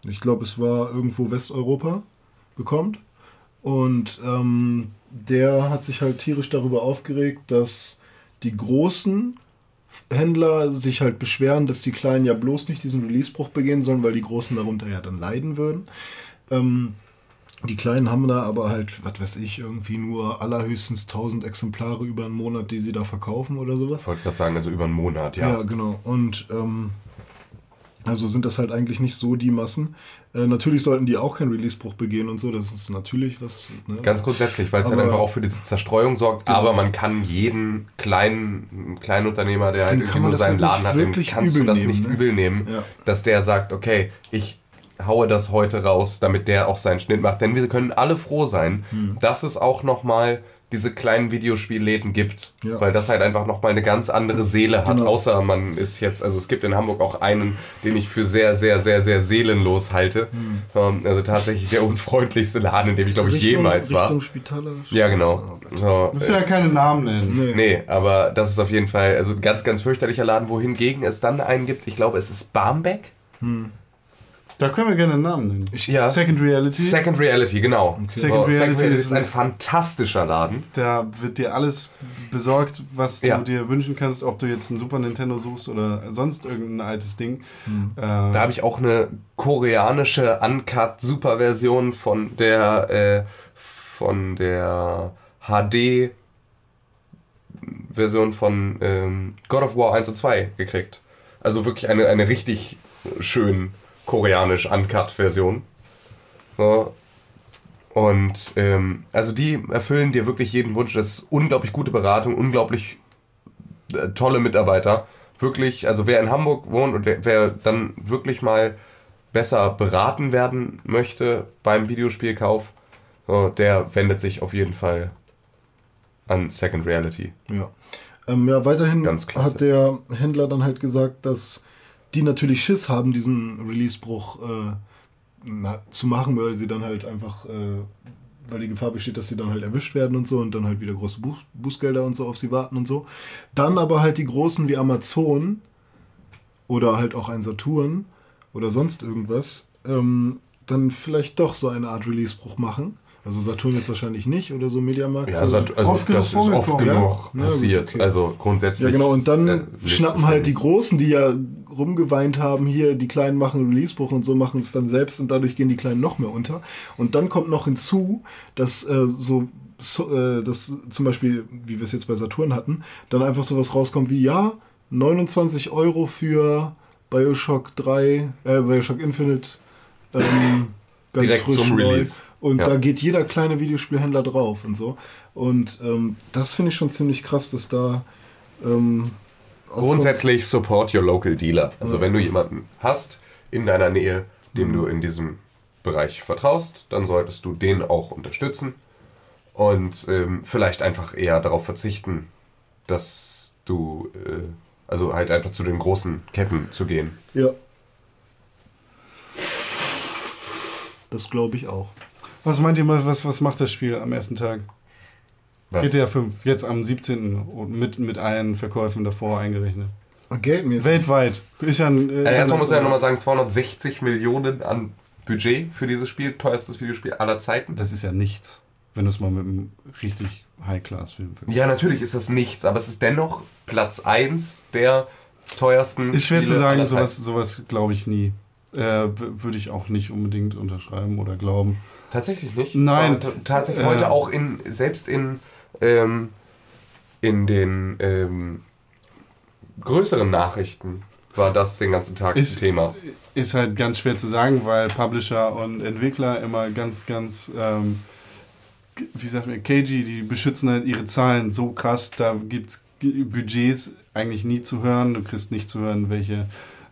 ich glaube, es war irgendwo Westeuropa, bekommt. Und ähm, der hat sich halt tierisch darüber aufgeregt, dass die großen Händler sich halt beschweren, dass die Kleinen ja bloß nicht diesen Releasebruch begehen sollen, weil die Großen darunter ja dann leiden würden. Ähm, die Kleinen haben da aber halt, was weiß ich, irgendwie nur allerhöchstens 1000 Exemplare über einen Monat, die sie da verkaufen oder sowas. Ich wollte gerade sagen, also über einen Monat, ja. Ja, genau. Und ähm, also sind das halt eigentlich nicht so die Massen. Äh, natürlich sollten die auch keinen Releasebruch begehen und so. Das ist natürlich was. Ne? Ganz grundsätzlich, weil es halt einfach auch für diese Zerstreuung sorgt. Aber man kann jeden kleinen, kleinen Unternehmer, der halt irgendwie nur seinen halt Laden hat, dem wirklich kannst du das nehmen, nicht ne? übel nehmen, Ja. dass der sagt, okay, ich haue das heute raus, damit der auch seinen Schnitt macht. Denn wir können alle froh sein, Hm. dass es auch nochmal diese kleinen Videospielläden gibt, Ja. weil das halt einfach nochmal eine ganz andere Seele hat, Genau. außer man ist jetzt, also es gibt in Hamburg auch einen, den ich für sehr, sehr, sehr, sehr seelenlos halte. Ähm, Also tatsächlich der unfreundlichste Laden, in dem ich glaube ich Richtung, jemals war. Richtung Spitaler. Ja, genau. So, Du musst ja keine Namen nennen. Nee. Nee, aber das ist auf jeden Fall also ein ganz, ganz fürchterlicher Laden, wohingegen es dann einen gibt, ich glaube, es ist Barmbek. Da können wir gerne einen Namen nennen. Ja. Second Reality. Second Reality, genau. Second So, Reality ist, ist ein ein- fantastischer Laden. Da wird dir alles besorgt, was Ja. du dir wünschen kannst, ob du jetzt ein Super Nintendo suchst oder sonst irgendein altes Ding. Äh, Da habe ich auch eine koreanische Uncut-Super-Version von der äh, von der HD Version von ähm, God of War 1 und 2 gekriegt. Also wirklich eine, eine richtig schön koreanisch Uncut-Version. So. Und ähm, also die erfüllen dir wirklich jeden Wunsch. Das ist unglaublich gute Beratung, unglaublich äh, tolle Mitarbeiter. Wirklich, also wer in Hamburg wohnt und wer, wer dann wirklich mal besser beraten werden möchte beim Videospielkauf, so, der wendet sich auf jeden Fall an Second Reality. Ja. Ähm, ja, weiterhin hat der Händler dann halt gesagt, dass die natürlich Schiss haben, diesen Releasebruch äh, na, zu machen, weil sie dann halt einfach, äh, weil die Gefahr besteht, dass sie dann halt erwischt werden und so und dann halt wieder große Buß Bußgelder und so auf sie warten und so. Dann aber halt die großen wie Amazon oder halt auch ein Saturn oder sonst irgendwas, ähm, dann vielleicht doch so eine Art Releasebruch machen. Also Saturn jetzt wahrscheinlich nicht oder so Mediamarkt. Ja, so. also, also oft genug das ist oft genug ja? Ja, passiert. gut, okay. Also grundsätzlich. Ja, genau, und dann äh, schnappen halt die Großen, die ja rumgeweint haben, hier, die Kleinen machen Releasebruch und so machen es dann selbst und dadurch gehen die Kleinen noch mehr unter. Und dann kommt noch hinzu, dass äh, so, so äh, dass zum Beispiel, wie wir es jetzt bei Saturn hatten, dann einfach sowas rauskommt wie, ja, 29 Euro für Bioshock 3, äh, Bioshock Infinite, ähm, ganz Direkt frisch zum neu. Release. Und Ja. da geht jeder kleine Videospielhändler drauf und so. Und ähm, das finde ich schon ziemlich krass, dass da ähm, Grundsätzlich support your local dealer. Also wenn du jemanden hast in deiner Nähe, dem du in diesem Bereich vertraust, dann solltest du den auch unterstützen und ähm, vielleicht einfach eher darauf verzichten, dass du, äh, also halt einfach zu den großen Ketten zu gehen. Ja. Das glaube ich auch. Was meint ihr mal, was, was macht das Spiel am ersten Tag? Was? GTA 5, jetzt am 17. und mit, mit allen Verkäufen davor eingerechnet. Geldmäßig. Weltweit. Ist ja ein, äh, Also erstmal muss ich ja nochmal sagen, 260 Millionen an Budget für dieses Spiel, teuerstes Videospiel aller Zeiten. Das ist ja nichts, wenn du es mal mit einem richtig High-Class-Film vergleichst. Ja, natürlich ist das nichts, aber es ist dennoch Platz 1 der teuersten Ist schwer zu Spiele sagen, aller sowas, sowas glaube ich nie. Äh, Würde ich auch nicht unbedingt unterschreiben oder glauben. Tatsächlich nicht. Nein. Tatsächlich Äh. heute auch in, selbst in, ähm, in den ähm, größeren Nachrichten war das den ganzen Tag Ist- ein Thema. Ist halt ganz schwer zu sagen, weil Publisher und Entwickler immer ganz, ganz, ähm, wie sagt man, cagey, die beschützen halt ihre Zahlen so krass, da gibt es Budgets eigentlich nie zu hören. Du kriegst nicht zu hören, welche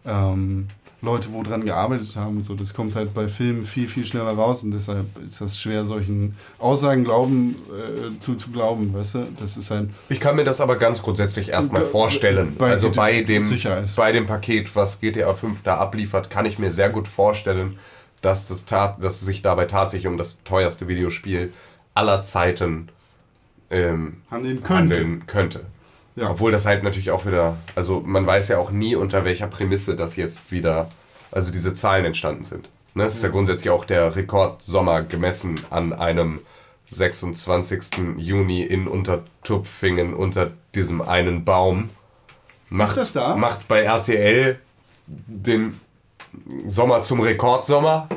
ähm, Leute wo dran gearbeitet haben. und So, das kommt halt bei Filmen viel, viel schneller raus und deshalb ist das schwer, solchen Aussagen glauben, äh, zu, zu glauben, weißt du? Das ist halt. Ich kann mir das aber ganz grundsätzlich erstmal Bei- vorstellen. bei also bei dem, bei dem Paket, was GTA 5 da abliefert, kann ich mir sehr gut vorstellen, dass, das tat, dass es sich dabei tatsächlich um das teuerste Videospiel aller Zeiten ähm, Handeln könnte. handeln könnte. Ja. Obwohl das halt natürlich auch wieder, also man weiß ja auch nie, unter welcher Prämisse das jetzt wieder, also diese Zahlen entstanden sind. Ne, Das ist ja grundsätzlich auch der Rekordsommer gemessen an einem 26. Juni in Untertupfingen unter diesem einen Baum. Macht, das da? Macht bei RTL den Sommer zum Rekordsommer,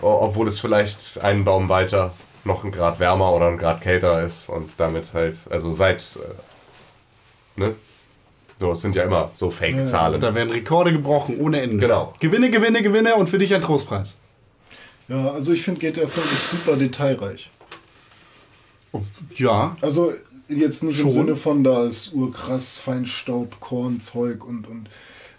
obwohl es vielleicht einen Baum weiter noch ein Grad wärmer oder ein Grad kälter ist und damit halt, also seit, äh, ne? So, es sind ja immer so Fake-Zahlen. Da werden Rekorde gebrochen ohne Ende. Genau. Gewinne, Gewinne, Gewinne und für dich ein Trostpreis. Ja, also ich finde GTA 5 ist super detailreich. Ja. Also jetzt nicht Schon. im Sinne von, da ist urkrass Feinstaub, Korn, Zeug und, und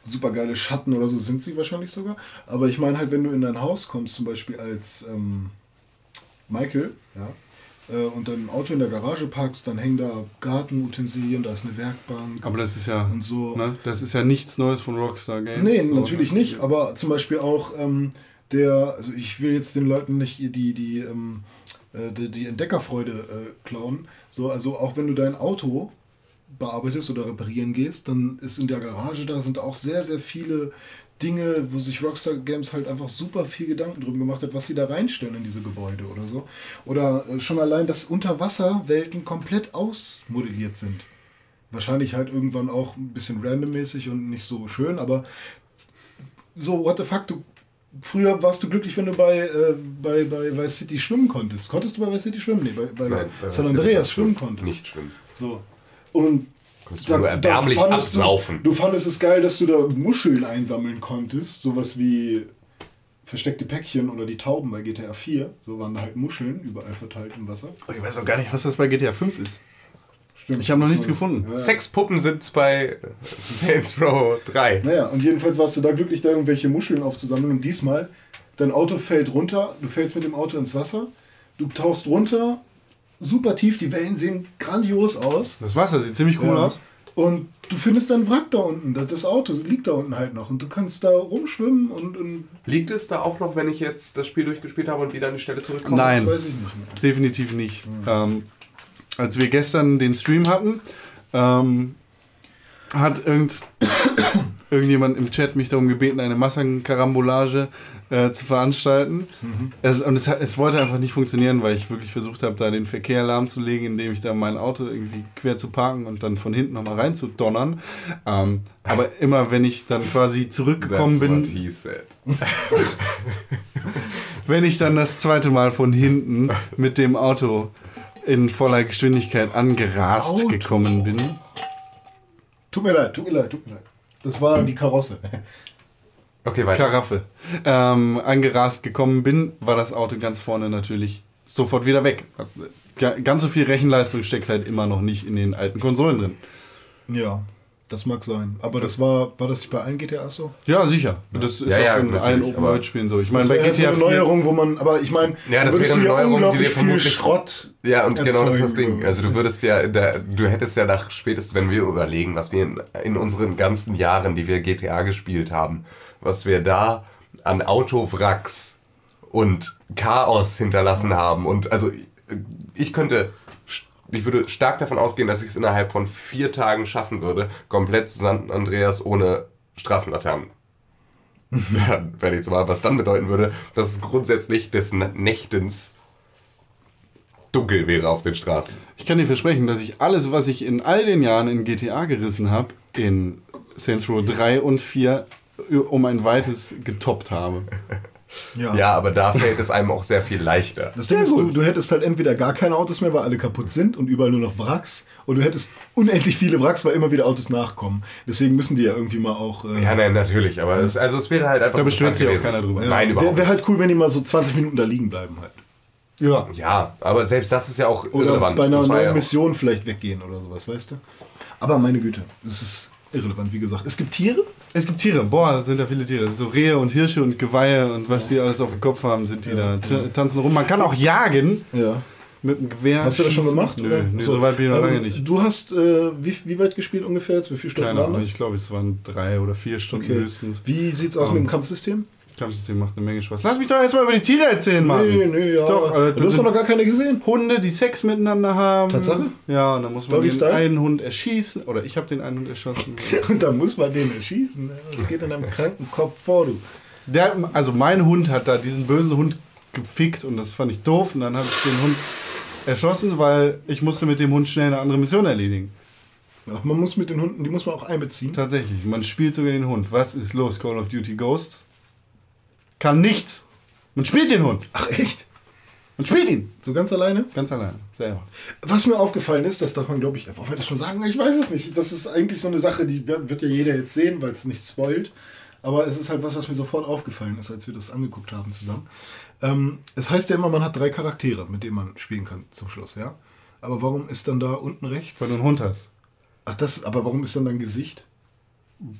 super geile Schatten oder so sind sie wahrscheinlich sogar. Aber ich meine halt, wenn du in dein Haus kommst, zum Beispiel als ähm, Michael, ja, äh, und dein Auto in der Garage parkst, dann hängen da Gartenutensilien, da ist eine Werkbank. Aber das ist ja, Und so. ne, das ist ja nichts Neues von Rockstar Games. Nee, So, natürlich ne? nicht, aber zum Beispiel auch ähm, der, also ich will jetzt den Leuten nicht die, die, ähm, äh, die, die Entdeckerfreude äh, klauen. So, also auch wenn du dein Auto bearbeitest oder reparieren gehst, dann ist in der Garage, da sind auch sehr, sehr viele Dinge, wo sich Rockstar Games halt einfach super viel Gedanken drum gemacht hat, was sie da reinstellen in diese Gebäude oder so. Oder äh, schon allein, dass Unterwasserwelten komplett ausmodelliert sind. Wahrscheinlich halt irgendwann auch ein bisschen randommäßig und nicht so schön, aber so, what the fuck, du. Früher warst du glücklich, wenn du bei, äh, bei, bei Vice City schwimmen konntest. Konntest du bei Vice City schwimmen? Nee, bei, bei Nein, bei San Andreas schwimmen konntest. Nicht schwimmen. So. Und Konntest du nur erbärmlich fandest du's- absaufen. Du fandest es geil, dass du da Muscheln einsammeln konntest. Sowas wie versteckte Päckchen oder die Tauben bei GTA 4. So waren da halt Muscheln überall verteilt im Wasser. Ich weiß auch gar nicht, was das bei GTA 5 ist. Stimmt. Ich habe noch nichts gefunden. Ja. Sexpuppen sind's bei Saints Row 3. Naja, und jedenfalls warst du da glücklich, da irgendwelche Muscheln aufzusammeln. Und diesmal, dein Auto fällt runter, du fällst mit dem Auto ins Wasser, du tauchst runter, super tief, die Wellen sehen grandios aus. Das Wasser sieht ziemlich cool Ja. aus. Und du findest dein Wrack da unten, das- Auto liegt da unten halt noch. Und du kannst da rumschwimmen und, und Liegt es da auch noch, wenn ich jetzt das Spiel durchgespielt habe und wieder an die Stelle zurückkomme? Nein. das weiß ich nicht mehr. Definitiv nicht. Ähm, als wir gestern den Stream hatten, ähm, hat irgend, irgendjemand im Chat mich darum gebeten, eine Massenkarambolage äh, zu veranstalten. Es, und es, es wollte einfach nicht funktionieren, weil ich wirklich versucht habe, da den Verkehr lahmzulegen, indem ich da mein Auto irgendwie quer zu parken und dann von hinten nochmal rein zu donnern. Ähm, aber immer, wenn ich dann quasi zurückgekommen That's bin, what he said. wenn ich dann das zweite Mal von hinten mit dem Auto in voller Geschwindigkeit angerast Auto. gekommen bin. Tut mir leid, tut mir leid, tut mir leid. Das war die Karosse. Okay, weiter. Karaffe. Ähm, angerast gekommen bin, war das Auto ganz vorne natürlich sofort wieder weg. Ga- Ganz so viel Rechenleistung steckt halt immer noch nicht in den alten Konsolen drin. Ja. Das mag sein. Aber das war, war das nicht bei allen GTAs so? Ja, sicher. Das ist Ja, ja, auch in natürlich, allen aber- Open-World-Spielen so. Ich meine, bei halt so GTA eine 4 Neuerung, wo man, aber ich meine, Ja, das wäre eine ja Neuerung, die dir viel vermutlich- Schrott Ja, und genau das ist das Ding. Also du würdest ja, in der, du hättest ja nach spätestens, wenn wir überlegen, was wir in, in unseren ganzen Jahren, die wir GTA gespielt haben, was wir da an Autowracks und Chaos hinterlassen haben. Und also ich könnte, ich würde stark davon ausgehen, dass ich es innerhalb von vier Tagen schaffen würde, komplett San Andreas ohne Straßenlaternen. werde ich mal, was dann bedeuten würde, dass es grundsätzlich des Nächtens dunkel wäre auf den Straßen. Ich kann dir versprechen, dass ich alles, was ich in all den Jahren in GTA gerissen habe, in Saints Row 3 und 4 um ein weites getoppt habe. Ja. Ja, aber da fällt es einem auch sehr viel leichter. Das Ding ist, du, du hättest halt entweder gar keine Autos mehr, weil alle kaputt sind und überall nur noch Wracks, oder du hättest unendlich viele Wracks, weil immer wieder Autos nachkommen. Deswegen müssen die ja irgendwie mal auch. Äh, Ja, nein, natürlich, aber es, also es wäre halt einfach. Da beschwert sich auch keiner drüber. gewesen. Nein, überhaupt Wäre wär halt cool, wenn die mal so 20 Minuten da liegen bleiben halt. Ja. Ja, aber selbst das ist ja auch Oder irrelevant. bei einer neuen ja Mission vielleicht weggehen oder sowas, weißt du? Aber meine Güte, das ist irrelevant, wie gesagt. Es gibt Tiere. Es gibt Tiere, boah, sind da viele Tiere. So Rehe und Hirsche und Geweihe und was die alles auf dem Kopf haben, sind die da, t- tanzen rum. Man kann auch jagen Ja. mit einem Gewehr. Hast du das schon gemacht? Nö, oder? nee, so weit bin ich noch Ähm, lange nicht. Du hast, äh, wie, wie weit gespielt ungefähr jetzt? Wie viele Stunden Keine Ahnung, ich glaube, es waren drei oder vier Stunden Okay. höchstens. Wie sieht's aus Ähm, mit dem Kampfsystem? Kampfsystem macht eine Menge Spaß. Lass mich doch erstmal über die Tiere erzählen, Mann. Nee, nee, ja. Doch, äh, du hast doch noch gar keine gesehen. Hunde, die Sex miteinander haben. Tatsache? Ja, und dann muss man Doggy den Style? einen Hund erschießen. Oder ich habe den einen Hund erschossen. Und da muss man den erschießen. ne? Das geht in deinem kranken Kopf vor, du. Der, also mein Hund hat da diesen bösen Hund gefickt und das fand ich doof. Und dann habe ich den Hund erschossen, weil ich musste mit dem Hund schnell eine andere Mission erledigen. Ja, man muss mit den Hunden, die muss man auch einbeziehen. Tatsächlich, man spielt sogar den Hund. Was ist los, Call of Duty Ghosts? Kann nichts. Man spielt den Hund. Ach echt? Man spielt ihn. So ganz alleine? Ganz allein. Selber. Was mir aufgefallen ist, das darf man, glaube ich, wollen wir das schon sagen? Ich weiß es nicht. Das ist eigentlich so eine Sache, die wird wird ja jeder jetzt sehen, weil es nicht spoilt. Aber es ist halt was, was mir sofort aufgefallen ist, als wir das angeguckt haben zusammen. Ähm, es heißt ja immer, man hat drei Charaktere, mit denen man spielen kann zum Schluss, ja? Aber warum ist dann da unten rechts? Weil du einen Hund hast. Ach, das, aber warum ist dann dein Gesicht?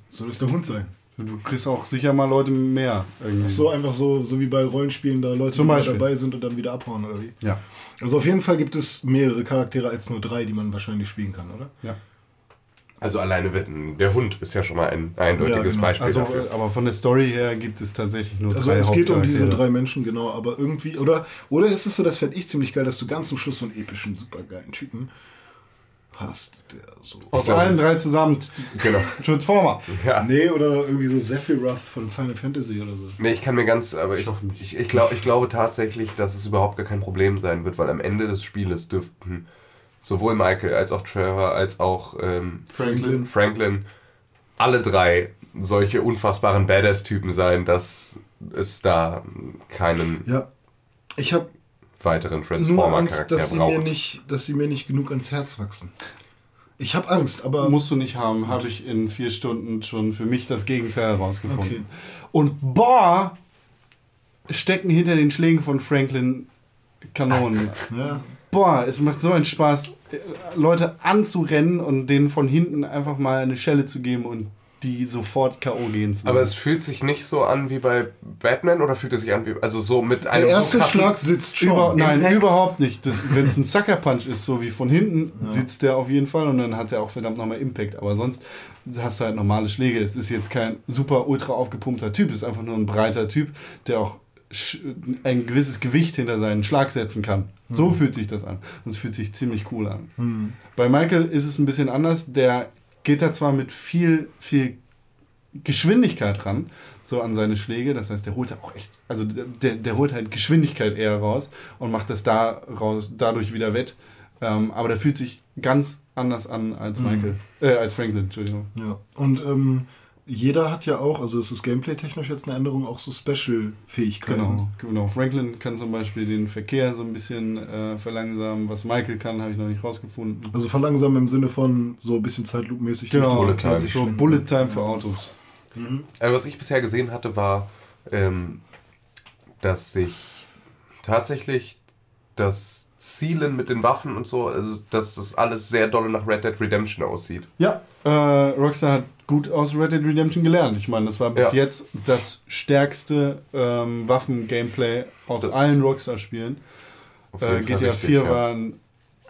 Soll es der Hund sein? Du kriegst auch sicher mal Leute mehr. Irgendwie. So einfach so, so wie bei Rollenspielen, da Leute, Zum die dabei sind und dann wieder abhauen, oder wie? Ja. Also auf jeden Fall gibt es mehrere Charaktere als nur drei, die man wahrscheinlich spielen kann, oder? ja. Also alleine wetten. Der Hund ist ja schon mal ein eindeutiges Ja, genau. Beispiel Also, dafür. aber von der Story her gibt es tatsächlich nur Also drei es geht um diese drei Menschen, genau, aber irgendwie, oder, oder ist es so, das fände ich ziemlich geil, dass du ganz zum Schluss so einen epischen, supergeilen Typen hast, der so. Aus allen drei zusammen. Genau. Transformer. Ja. Nee, oder irgendwie so Sephiroth von Final Fantasy oder so. Nee, ich kann mir ganz, aber ich, ich, ich, glaub, ich glaube tatsächlich, dass es überhaupt gar kein Problem sein wird, weil am Ende des Spieles dürften sowohl Michael als auch Trevor als auch ähm, Franklin. Franklin alle drei solche unfassbaren Badass-Typen sein, dass es da keinen Ja. Ich habe weiteren nur Transformer-Charakter Angst, dass sie, braucht. mir nicht, dass sie mir nicht genug ans Herz wachsen. Ich habe Angst, aber. Musst du nicht haben, habe ich in vier Stunden schon für mich das Gegenteil herausgefunden. Okay. Und boah, stecken hinter den Schlägen von Franklin Kanonen. ja. Boah, es macht so einen Spaß, Leute anzurennen und denen von hinten einfach mal eine Schelle zu geben und die sofort K.O. gehen zu aber es fühlt sich nicht so an wie bei Batman oder fühlt es sich an wie also so mit einem Der erste so Schlag sitzt schon. Über, nein, Impact. überhaupt nicht. Wenn es ein Sucker Punch ist, so wie von hinten, sitzt der auf jeden Fall und dann hat er auch verdammt nochmal Impact. Aber sonst hast du halt normale Schläge. Es ist jetzt kein super ultra aufgepumpter Typ, es ist einfach nur ein breiter Typ, der auch ein gewisses Gewicht hinter seinen Schlag setzen kann. So fühlt sich das an. Und es fühlt sich ziemlich cool an. Bei Michael ist es ein bisschen anders. Der geht da zwar mit viel, viel Geschwindigkeit ran, so an seine Schläge. Das heißt, der holt da auch echt, also der, der holt halt Geschwindigkeit eher raus und macht das da raus, dadurch wieder wett. Ähm, aber der fühlt sich ganz anders an als Michael, äh, als Franklin, Entschuldigung. Ja. Und ähm, jeder hat ja auch, also es ist gameplay-technisch jetzt eine Änderung, auch so Special-Fähigkeiten. Genau, genau. Franklin kann zum Beispiel den Verkehr so ein bisschen äh, verlangsamen. Was Michael kann, habe ich noch nicht rausgefunden. Also verlangsamen im Sinne von so ein bisschen zeitlupenmäßig. Genau, Bullet Bullet Time. so Bullet Time für Autos. Also was ich bisher gesehen hatte, war, ähm, dass sich tatsächlich das Zielen mit den Waffen und so, also dass das alles sehr doll nach Red Dead Redemption aussieht. Ja, äh, Rockstar hat gut aus Red Dead Redemption gelernt. Ich meine, das war bis Ja. jetzt das stärkste ähm, Waffen-Gameplay aus Das- allen Rockstar-Spielen. Äh, GTA richtig, 4 ja. war ein,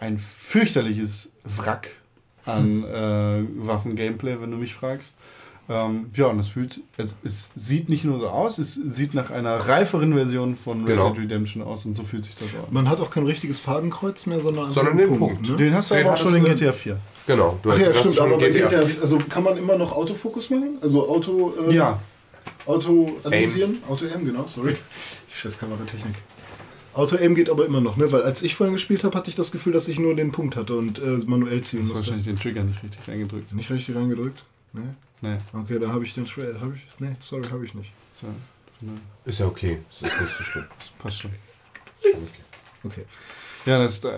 ein fürchterliches Wrack an äh, Waffen-Gameplay, wenn du mich fragst. Ähm, ja, und es fühlt, es, es sieht nicht nur so aus, es sieht nach einer reiferen Version von Red Genau. Dead Redemption aus und so fühlt sich das auch an. Man hat auch kein richtiges Fadenkreuz mehr, sondern einfach Sondern einen den Punkt. ne? Den hast du Den aber auch schon in GTA 4. Genau. Du Ach ja, hast stimmt, schon aber bei GTA also kann man immer noch Autofokus machen? Also Auto, äh, Ja, Auto analysieren? Auto M, genau, sorry. Die scheiß Kameratechnik. Auto M geht aber immer noch, ne? Weil als ich vorhin gespielt habe, hatte ich das Gefühl, dass ich nur den Punkt hatte und äh, manuell ziehen du hast musste. wahrscheinlich den Trigger nicht richtig reingedrückt. Nicht richtig reingedrückt? Ne? Nee. Okay, da habe ich den Shred. Hab ich? Ne, sorry, habe ich nicht. So, Ist ja okay. Das ist nicht so schlimm. das passt schon. Okay. Ja, das, äh,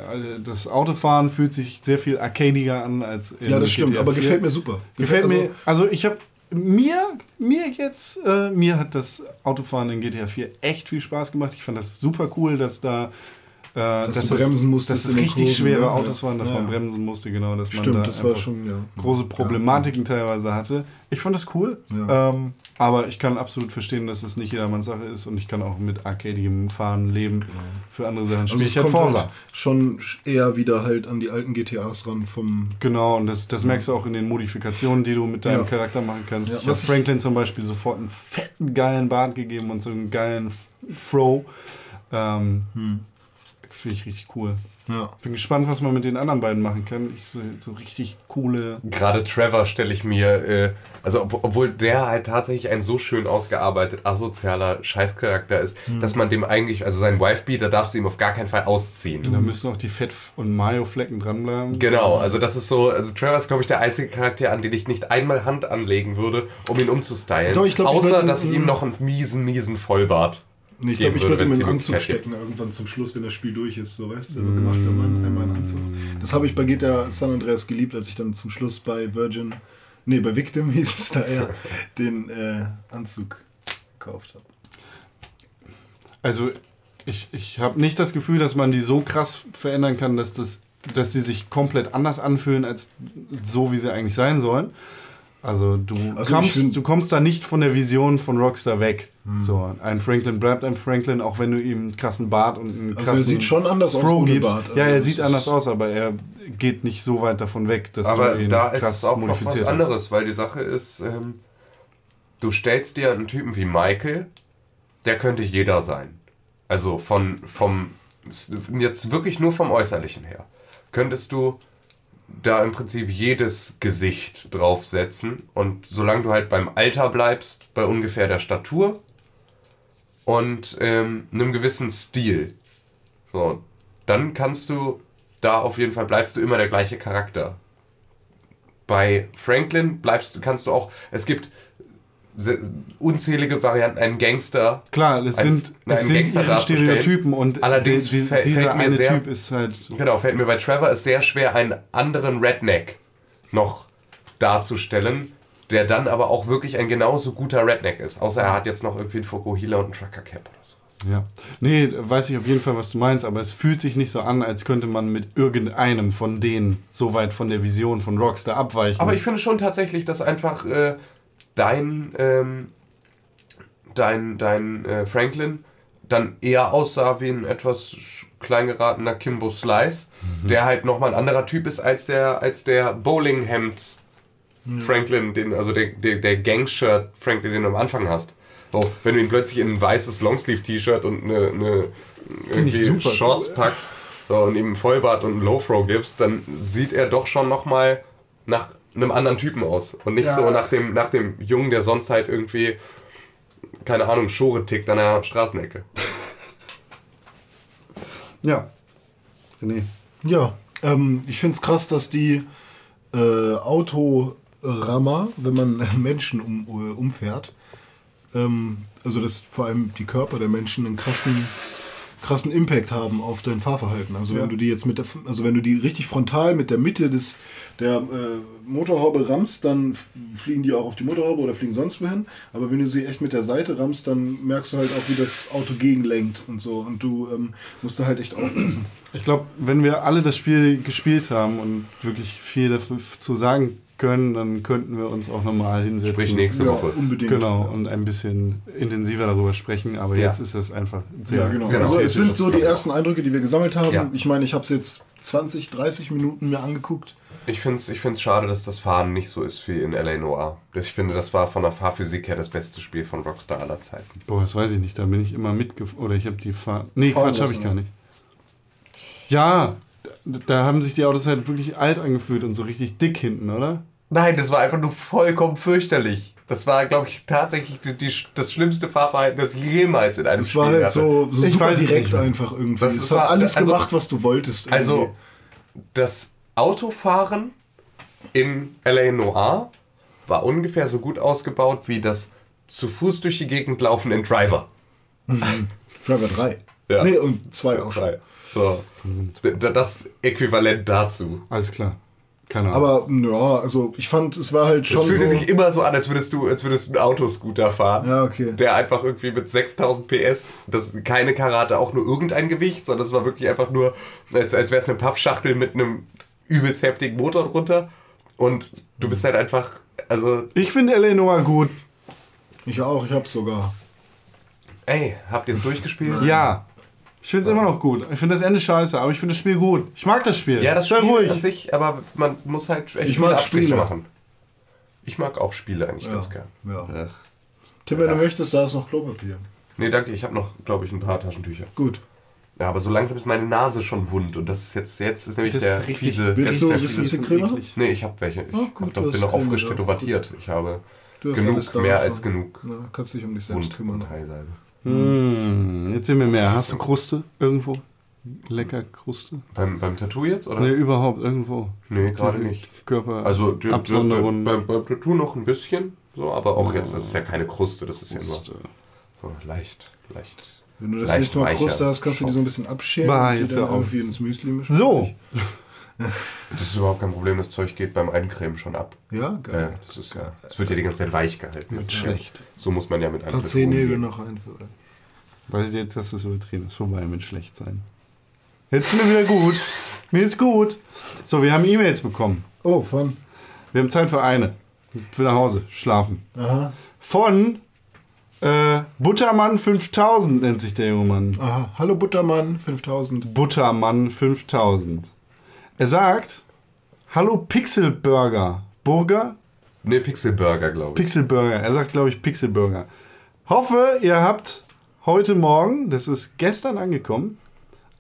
das Autofahren fühlt sich sehr viel arcadiger an als in Ja, das stimmt, GTA aber 4. gefällt mir super. Gefällt also, mir, also ich habe mir, mir jetzt, äh, mir hat das Autofahren in GTA 4 echt viel Spaß gemacht. Ich fand das super cool, dass da äh, dass, du das- bremsen musstest dass es richtig Kurven, schwere ne? Autos Ja. waren, dass Ja. man bremsen musste, genau, dass man Stimmt, da das war schon, ja. große Problematiken teilweise hatte. Ich fand das cool, ähm, aber ich kann absolut verstehen, dass es nicht jedermanns Sache ist und ich kann auch mit arcadigem Fahren leben. Für andere Sachen Also spiele es ich halt Forza. halt schon eher wieder halt an die alten GTAs ran vom Genau, und das, das merkst du auch in den Modifikationen, die du mit deinem. Charakter machen kannst. Ich habe Franklin zum Beispiel sofort einen fetten, geilen Bart gegeben und so einen geilen Fro. Ähm, Finde ich richtig cool. ja. Bin gespannt, was man mit den anderen beiden machen kann. Ich, so, so richtig coole. Gerade Trevor stelle ich mir, äh, also ob, obwohl der halt tatsächlich ein so schön ausgearbeitet, asozialer Scheißcharakter ist, Hm. dass man dem eigentlich, also sein Wifebeater darfst du ihm auf gar keinen Fall ausziehen. Da müssen auch die Fett- und Mayo-Flecken dranbleiben. Genau, also das ist so, also Trevor ist glaube ich der einzige Charakter, an den ich nicht einmal Hand anlegen würde, um ihn umzustylen. Doch, ich glaub, ich Außer, würde- dass ich ihm noch einen miesen, miesen Vollbart Nee, ich glaube, ich würde ihm einen Anzug stecken, irgendwann zum Schluss, wenn das Spiel durch ist. So, weißt du, ein gemachter Mann, einmal einen Anzug. Das habe ich bei GTA San Andreas geliebt, als ich dann zum Schluss bei Virgin, nee, bei Victim hieß es da eher, den äh, Anzug gekauft habe. Also ich, ich habe nicht das Gefühl, dass man die so krass verändern kann, dass, das, dass die sich komplett anders anfühlen, als so, wie sie eigentlich sein sollen. Also du, Also kommst, du kommst da nicht von der Vision von Rockstar weg. Hm. So, ein Franklin bleibt ein Franklin, auch wenn du ihm einen krassen Bart und einen Also er krassen sieht schon anders aus Fro ohne gibst. Bart. Also ja, er das sieht ist- anders aus, aber er geht nicht so weit davon weg, dass Aber du ihn da ist krass es auch noch was modifiziert anderes, weil die Sache ist, ähm, du stellst dir einen Typen wie Michael, der könnte jeder sein. Also von, vom, jetzt wirklich nur vom Äußerlichen her. Könntest du da im Prinzip jedes Gesicht draufsetzen und solange du halt beim Alter bleibst, bei ungefähr der Statur und ähm, einem gewissen Stil, so, dann kannst du da auf jeden Fall bleibst du immer der gleiche Charakter. Bei Franklin bleibst kannst du auch, es gibt unzählige Varianten, einen Gangster. Klar, es ein- sind, einen es sind. Stereotypen und Allerdings die, die, fällt- dieser eine sehr- Typ ist halt Genau, fällt mir bei Trevor ist sehr schwer, einen anderen Redneck noch darzustellen, der dann aber auch wirklich ein genauso guter Redneck ist. Außer er hat jetzt noch irgendwie einen Fokuhila und einen Trucker Cap oder so. Ja. Nee, weiß ich auf jeden Fall, was du meinst, aber es fühlt sich nicht so an, als könnte man mit irgendeinem von denen so weit von der Vision von Rockstar abweichen. Aber ich finde schon tatsächlich, dass einfach äh, dein, ähm, dein, dein äh, Franklin dann eher aussah wie ein etwas kleingeratener Kimbo Slice, der halt nochmal ein anderer Typ ist als der, als der Bowlinghemd Franklin, den, also der, der, der Gangshirt Franklin, den du am Anfang hast. So, wenn du ihn plötzlich in ein weißes Longsleeve-T-Shirt und eine, eine irgendwie super. Shorts packst so, und ihm einen Vollbart und einen Low-Throw gibst, dann sieht er doch schon nochmal nach einem anderen Typen aus. Und nicht Ja. so nach dem, nach dem Jungen, der sonst halt irgendwie, keine Ahnung, Schore tickt an der Straßenecke. ja. René. Ja, ähm, ich finde es krass, dass die äh, Autorammer, wenn man Menschen um, äh, umfährt, ähm, also dass vor allem die Körper der Menschen einen krassen, krassen Impact haben auf dein Fahrverhalten. Also Ja. wenn du die jetzt mit der, also wenn du die richtig frontal mit der Mitte des der äh, Motorhaube rammst, dann fliegen die auch auf die Motorhaube oder fliegen sonst wohin. Aber wenn du sie echt mit der Seite rammst, dann merkst du halt auch, wie das Auto gegenlenkt und so. Und du ähm, musst da halt echt aufpassen. Ich glaube, wenn wir alle das Spiel gespielt haben und wirklich viel dazu sagen können, dann könnten wir uns auch nochmal hinsetzen. Sprich nächste Ja, Woche. unbedingt. Genau, und ein bisschen intensiver darüber sprechen. Aber Ja. jetzt ist das einfach sehr. Ja, genau. Genau. Also es sind so die ersten Eindrücke, die wir gesammelt haben. Ja. Ich meine, ich habe es jetzt 20, 30 Minuten mir angeguckt. Ich finde es ich find's schade, dass das Fahren nicht so ist wie in L.A. Noir. Ich finde, das war von der Fahrphysik her das beste Spiel von Rockstar aller Zeiten. Boah, das weiß ich nicht. Da bin ich immer mitgefahren. Oder ich habe die Fahr. Nee, Fahren Quatsch, habe ich gar ja. nicht. Ja, da, da haben sich die Autos halt wirklich alt angefühlt und so richtig dick hinten, oder? Nein, das war einfach nur vollkommen fürchterlich. Das war, glaube ich, tatsächlich die, die, das schlimmste Fahrverhalten, das ich jemals in einem Es Spiel war halt hatte. so, so super direkt einfach irgendwie. Das es ist- hat war- alles also- gemacht, was du wolltest. irgendwie. Also, das Autofahren in L.A. Noir war ungefähr so gut ausgebaut wie das zu Fuß durch die Gegend laufen in Driver. Driver 3. Ja. Nee, und 2 auch. schon. Zwei. So. Das Äquivalent dazu. Alles klar. Keine Ahnung. Aber ja, also ich fand, es war halt Es schon fühlte so, sich immer so an, als würdest du, als würdest du einen Autoscooter fahren. Ja, okay. Der einfach irgendwie mit 6000 PS, das keine Karate, auch nur irgendein Gewicht, sondern es war wirklich einfach nur, als, als wäre es eine Pappschachtel mit einem übelst heftigen Motor drunter. Und du bist halt einfach, also, ich finde Eleanor gut. ich auch, ich hab's sogar. ey, habt ihr es durchgespielt? Ja. Ich finde es immer noch gut. Ich finde das Ende scheiße, aber ich finde das Spiel gut. Ich mag das Spiel. Ja, das Sei Spiel ruhig. an sich, aber man muss halt echt Ich viele mag Abstriche Spiele. machen. Ich mag auch Spiele eigentlich ganz gern. Ja. Tim, wenn du möchtest, da ist noch Klopapier. Nee, danke, ich habe noch, glaube ich, ein paar Taschentücher. Gut. Ja, aber so langsam ist meine Nase schon wund und das ist jetzt, jetzt ist nämlich Das der ist richtig- fiese, Willst jetzt du- der willst du fiese- ein bisschen eklig. Nee, ich habe welche. Ich Oh, gut, hab, du doch, hast bin noch ja. tätowiert. Ich habe Du hast alles genug, da mehr schon. als genug Na, kannst dich um dich selbst Wund kümmern. und Heilsalbe. Hm, jetzt sind wir mehr. Hast du Kruste irgendwo? Lecker Kruste? Beim, beim Tattoo jetzt, oder? Nee, überhaupt irgendwo. Nee, gerade nicht. Körper. Also die- die- Absonderung. beim, beim Tattoo noch ein bisschen, so, aber auch jetzt, das ist ja keine Kruste, das ist ja nur so leicht, leicht. Wenn du das nächste Mal Kruste hast, kannst du die so ein bisschen abschälen Bah, und die dann irgendwie ins Müsli mischen. So, Das ist überhaupt kein Problem, das Zeug geht beim Eincremen schon ab. Ja, Ja, geil. das ist ja, es wird ja die ganze Zeit weich gehalten. Das ist schlecht. Ja, so muss man ja mit einem Ein paar Zehennägel umgehen. noch einführen. weil jetzt hast du es übertrieben. Ist vorbei mit schlecht sein. Jetzt ist mir wieder gut. Mir ist gut. So, wir haben E-Mails bekommen. Oh, von. Wir haben Zeit für eine. Für nach Hause. Schlafen. Aha. Von äh, Buttermann 5000 nennt sich der junge Mann. Aha. Hallo Buttermann, 5000. Buttermann 5000. Er sagt, hallo Pixelburger. Burger? Nee, Pixelburger, glaube ich. Pixelburger. Er sagt, glaube ich, Pixelburger. Hoffe, ihr habt heute Morgen, das ist gestern angekommen,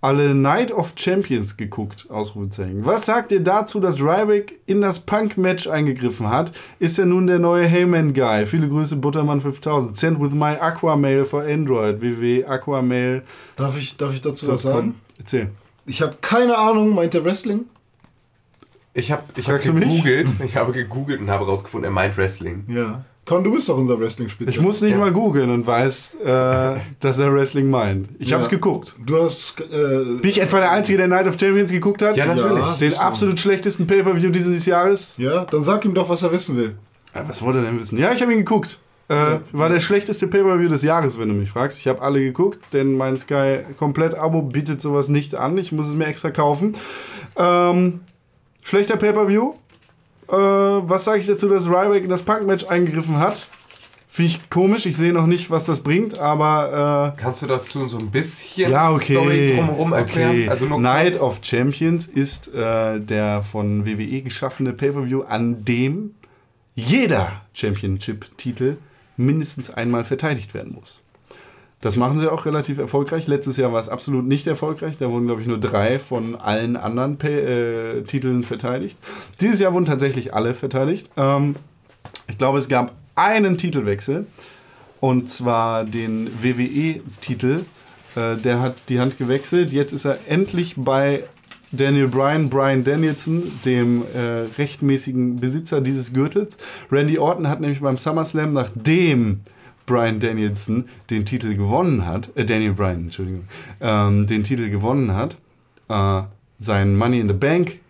alle Night of Champions geguckt, Ausrufezeichen. Was sagt ihr dazu, dass Ryback in das Punk-Match eingegriffen hat? Ist er nun der neue Heyman-Guy? Viele Grüße, Buttermann 5000. Send with my Aquamail for Android. www.aquamail. Darf ich, darf ich dazu was sagen? Erzähl. Ich habe keine Ahnung, meint der Wrestling? Ich habe ich hab Fragst gegoogelt, ich habe gegoogelt und habe rausgefunden, er meint Wrestling. Ja. Con, du bist doch unser Wrestling-Spezialist. Ich muss nicht Ja. mal googeln und weiß, äh, dass er Wrestling meint. Ich Ja. hab's geguckt. Du hast. Äh, Bin ich etwa der Einzige, der Night of Champions geguckt hat? Ja, natürlich. Ja. Den absolut schlechtesten Pay-Per-View dieses Jahres? ja, dann sag ihm doch, was er wissen will. Ja, was wollte er denn wissen? Ja, ich habe ihn geguckt. Äh, war der schlechteste Pay-Per-View des Jahres, wenn du mich fragst. Ich habe alle geguckt, denn mein Sky Komplett-Abo bietet sowas nicht an. Ich muss es mir extra kaufen. Ähm, schlechter Pay-Per-View. Äh, was sage ich dazu, dass Ryback in das Punk-Match eingegriffen hat? Finde ich komisch. Ich sehe noch nicht, was das bringt, aber äh, Kannst du dazu so ein bisschen ja, okay. Story drumherum erklären? Okay. Also Night kurz. of Champions ist äh, der von WWE geschaffene Pay-Per-View, an dem jeder Championship-Titel mindestens einmal verteidigt werden muss. Das machen sie auch relativ erfolgreich. Letztes Jahr war es absolut nicht erfolgreich. Da wurden, glaube ich, nur drei von allen anderen Pay äh, Titeln verteidigt. Dieses Jahr wurden tatsächlich alle verteidigt. Ähm, ich glaube, es gab einen Titelwechsel. Und zwar den WWE-Titel. Äh, der hat die Hand gewechselt. Jetzt ist er endlich bei Daniel Bryan, Bryan Danielson, dem äh, rechtmäßigen Besitzer dieses Gürtels. Randy Orton hat nämlich beim SummerSlam, nachdem Brian Danielson den Titel gewonnen hat, äh, Daniel Bryan, Entschuldigung, ähm, den Titel gewonnen hat, äh, seinen Money in the Bank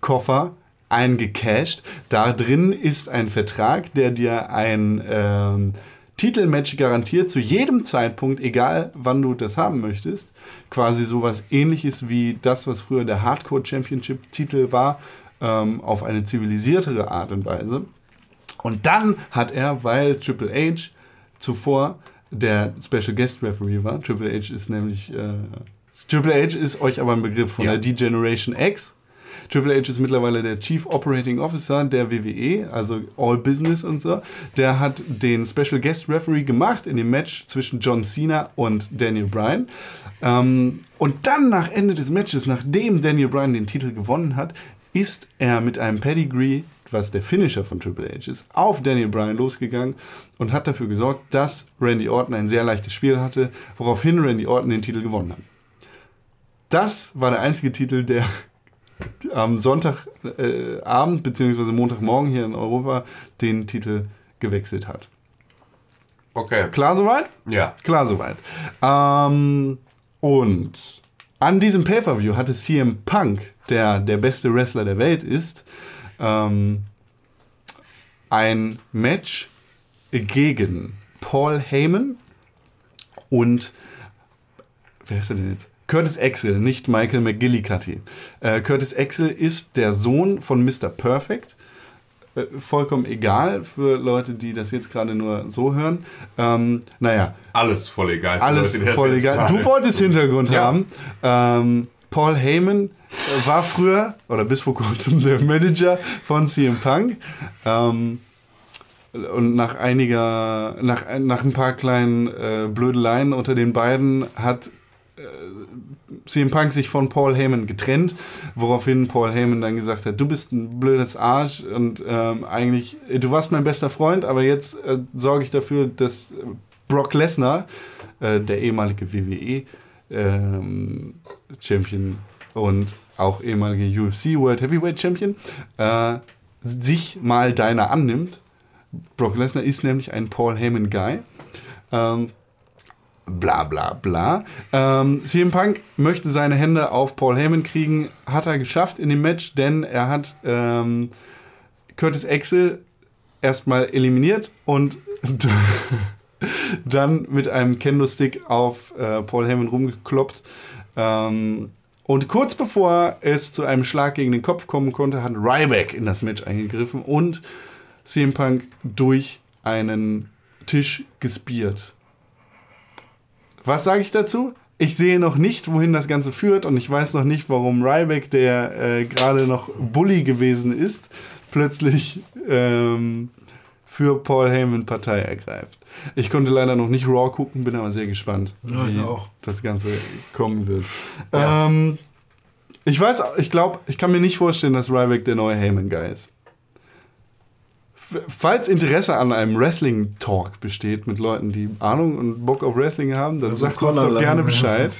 Koffer eingecashed. Da drin ist ein Vertrag, der dir ein ähm, Titelmatch garantiert zu jedem Zeitpunkt, egal wann du das haben möchtest. Quasi sowas ähnliches wie das, was früher der Hardcore Championship Titel war, ähm, auf eine zivilisiertere Art und Weise. Und dann hat er, weil Triple H zuvor der Special Guest Referee war, Triple H ist nämlich, äh, Triple H ist euch aber ein Begriff von Ja. der D-Generation X. Triple H ist mittlerweile der Chief Operating Officer der WWE, also All Business und so. Der hat den Special Guest Referee gemacht in dem Match zwischen John Cena und Daniel Bryan. Ähm, und dann nach Ende des Matches, nachdem Daniel Bryan den Titel gewonnen hat, ist er mit einem Pedigree, was der Finisher von Triple H ist, auf Daniel Bryan losgegangen und hat dafür gesorgt, dass Randy Orton ein sehr leichtes Spiel hatte, woraufhin Randy Orton den Titel gewonnen hat. Das war der einzige Titel, der am Sonntagabend äh, bzw. Montagmorgen hier in Europa den Titel gewechselt hat. Okay. Klar soweit? Ja. Klar soweit. Ähm, und an diesem Pay-Per-View hatte CM Punk, der der beste Wrestler der Welt ist, ähm, ein Match gegen Paul Heyman und wer ist er denn jetzt? Curtis Axel, nicht Michael McGillicuddy. Äh, Curtis Axel ist der Sohn von Mr. Perfect. Äh, vollkommen egal für Leute, die das jetzt gerade nur so hören. Ähm, naja, Alles voll egal. alles Leute, voll egal. Du wolltest Hintergrund Ja. haben. Ähm, Paul Heyman äh, war früher oder bis vor kurzem der Manager von CM Punk. Ähm, und nach einiger, nach, nach ein paar kleinen äh, Blödeleien unter den beiden hat äh, CM Punk sich von Paul Heyman getrennt, woraufhin Paul Heyman dann gesagt hat, du bist ein blödes Arsch und ähm, eigentlich, du warst mein bester Freund, aber jetzt äh, sorge ich dafür, dass äh, Brock Lesnar, äh, der ehemalige WWE ähm, Champion und auch ehemalige UFC World Heavyweight Champion, äh, sich mal deiner annimmt. Brock Lesnar ist nämlich ein Paul Heyman Guy. Ähm, bla bla bla. Ähm, CM Punk möchte seine Hände auf Paul Heyman kriegen, hat er geschafft in dem Match, denn er hat ähm, Curtis Axel erstmal eliminiert und dann mit einem Kendo-Stick auf äh, Paul Heyman rumgekloppt. Ähm, und kurz bevor es zu einem Schlag gegen den Kopf kommen konnte, hat Ryback in das Match eingegriffen und CM Punk durch einen Tisch gespiert. Was sage ich dazu? Ich sehe noch nicht, wohin das Ganze führt und ich weiß noch nicht, warum Ryback, der äh, gerade noch Bully gewesen ist, plötzlich ähm, für Paul Heyman Partei ergreift. Ich konnte leider noch nicht Raw gucken, bin aber sehr gespannt, Ja, wie auch. das Ganze kommen wird. Ähm, ich weiß, ich glaube, ich kann mir nicht vorstellen, dass Ryback der neue Heyman-Guy ist. Falls Interesse an einem Wrestling-Talk besteht mit Leuten, die Ahnung und Bock auf Wrestling haben, dann sagt uns doch Connor gerne Bescheid.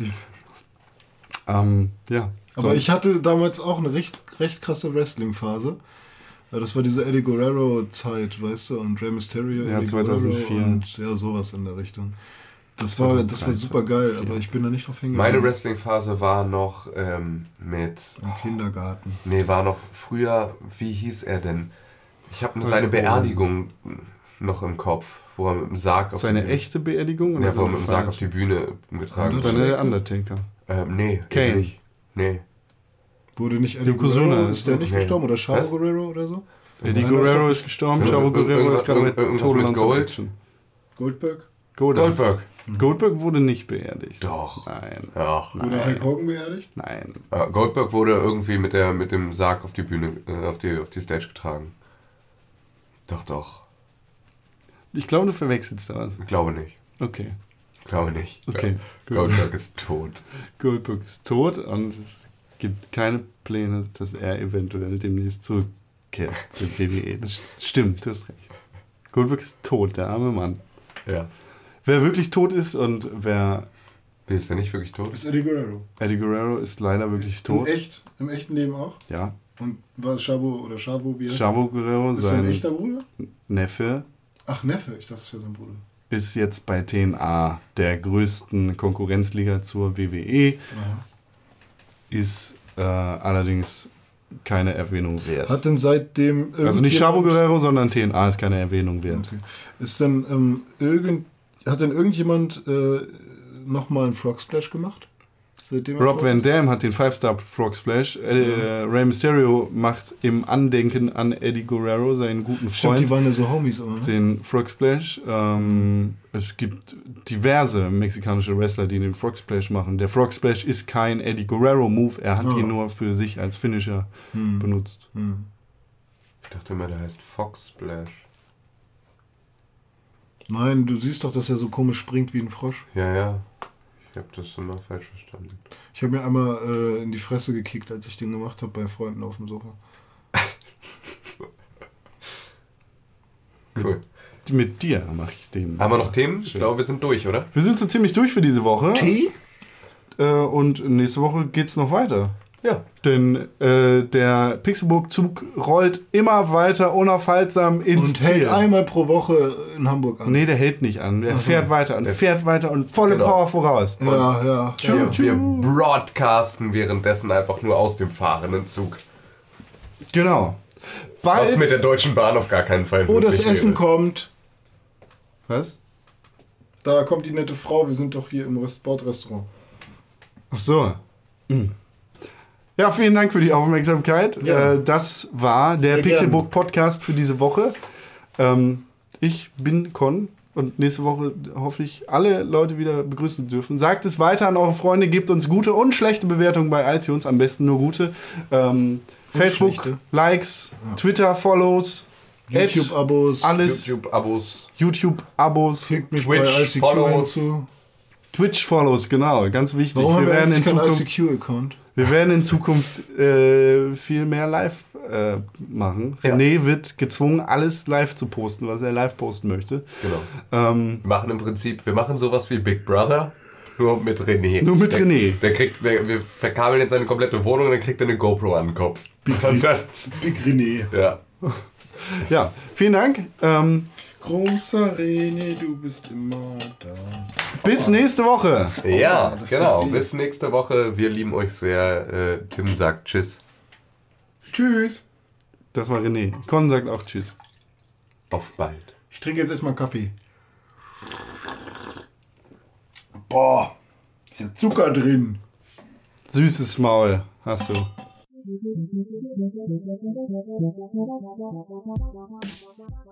Ähm, ja. Aber So. ich hatte damals auch eine recht, recht krasse Wrestling-Phase. Ja, Das war diese Eddie Guerrero-Zeit, weißt du, und Rey Mysterio, Ja, Eddie 2004. Guerrero und ja, sowas in der Richtung. Das war, das war 2003, super geil, aber ich bin da nicht drauf hingegangen. Meine Wrestling-Phase war noch ähm, mit. Im Kindergarten. Nee, war noch früher. Wie hieß er denn? Ich habe seine. Beerdigung noch im Kopf, wo er mit dem Sarg auf Seine die, echte Beerdigung? Ja, wo er mit dem Sarg auf die Bühne getragen wurde. Seine Undertaker. Ähm, nee, Kane. nicht. Nee. Wurde nicht Eddie Guerrero, ist der doch- nicht nee. gestorben? Oder Chavo Was? Guerrero oder so? Eddie Guerrero ist gestorben, Chavo Guerrero ist gerade Total mit Nonstop Gold? Goldberg? Goldust. Goldberg. Goldberg wurde nicht beerdigt. Doch. Nein. Ach, Wurde Hulk Hogan beerdigt? Nein. Goldberg wurde irgendwie mit, der, mit dem Sarg auf die Bühne, äh, auf, die, auf die Stage getragen. Doch, doch. Ich glaube, du verwechselst da was. Ich glaube nicht. Okay. Ich glaube nicht. Okay, gut. Goldberg ist tot. Goldberg ist tot und es gibt keine Pläne, dass er eventuell demnächst zurückkehrt zur WWE. Das stimmt, du hast recht. Goldberg ist tot, der arme Mann. Ja. Wer wirklich tot ist und wer Wie ist der nicht wirklich tot? Ist Eddie Guerrero. Eddie Guerrero ist leider wirklich Im, tot. echt, Im echten Leben auch? Ja. Und war Chavo oder Chavo, wie heißt Chavo Guerrero, Ist sein sein echter Bruder? Neffe. Ach, Neffe, ich dachte, das wäre sein Bruder. ist jetzt bei TNA, der größten Konkurrenzliga zur WWE. Ist äh, allerdings keine Erwähnung wert. Hat denn seitdem. also nicht Chavo Guerrero, sondern TNA ist keine Erwähnung wert. Okay. Ist denn ähm, irgend. Hat denn irgendjemand äh, nochmal einen Frog Splash gemacht? Seitdem Rob Van? Dam hat den Five-Star Frog Splash. Äh, Rey Mysterio macht im Andenken an Eddie Guerrero, seinen guten Stimmt, Freund, die waren ja so Homies immer. ne? den Frog Splash. Ähm, es gibt diverse mexikanische Wrestler, die den Frog Splash machen. Der Frog Splash ist kein Eddie Guerrero Move, er hat Ah. ihn nur für sich als Finisher benutzt. Ich dachte immer, der heißt Fox Splash. Nein, du siehst doch, dass er so komisch springt wie ein Frosch. Ja, ja. Ich habe das immer falsch verstanden. Ich habe mir einmal äh, in die Fresse gekickt, als ich den gemacht habe bei Freunden auf dem Sofa. Cool. Mit dir mache ich den. Haben wir noch Themen? Ich glaube, wir sind durch, oder? Wir sind so ziemlich durch für diese Woche. Tee? Äh, und nächste Woche geht's noch weiter. Ja. Denn äh, der Pixelburg-Zug rollt immer weiter unaufhaltsam ins Und Ziel. hält einmal pro Woche in Hamburg an. Nee, der hält nicht an. Der fährt weiter und fährt weiter und volle Genau. Power voraus. Ja, ja. Tschu, ja. tschu. Wir broadcasten währenddessen einfach nur aus dem fahrenden Zug. Genau. Was Bald. mit der Deutschen Bahn auf gar keinen Fall Oh, das Essen wäre. kommt. Was? Da kommt die nette Frau. Wir sind doch hier im Rest Bordrestaurant. Ach so. Hm. Ja, vielen Dank für die Aufmerksamkeit. Ja. Äh, das war der Sehr Pixelbook Podcast für diese Woche. Ähm, ich bin Con und nächste Woche hoffe ich, alle Leute wieder begrüßen dürfen. Sagt es weiter an eure Freunde, gebt uns gute und schlechte Bewertungen bei iTunes, am besten nur gute. Ähm, Facebook, schlechte. Likes, Twitter, Follows, YouTube-Abos. alles, YouTube-Abos. YouTube-Abos, Fickt mich Twitch, bei ICQ Follows. hinzu. Twitch-Follows, genau, ganz wichtig. Warum wir, werden in Zukunft, ICQ-Account? Wir werden in Zukunft äh, viel mehr live äh, machen. Ja. René wird gezwungen, alles live zu posten, was er live posten möchte. Genau. Ähm, Wir machen im Prinzip, wir machen sowas wie Big Brother, nur mit René. Nur mit der, René. Der kriegt, wir, wir verkabeln jetzt seine komplette Wohnung und dann kriegt er eine GoPro an den Kopf. Dann, Big René. ja. ja, vielen Dank. Ähm, Großer René, du bist immer da. bis nächste Woche. Ja, das genau. Bis nächste Woche. Wir lieben euch sehr. Äh, Tim sagt Tschüss. Tschüss. Das war René. Con sagt auch Tschüss. Auf bald. Ich trinke jetzt erstmal Kaffee. Boah, ist ja Zucker drin. Süßes Maul hast du. Thank you.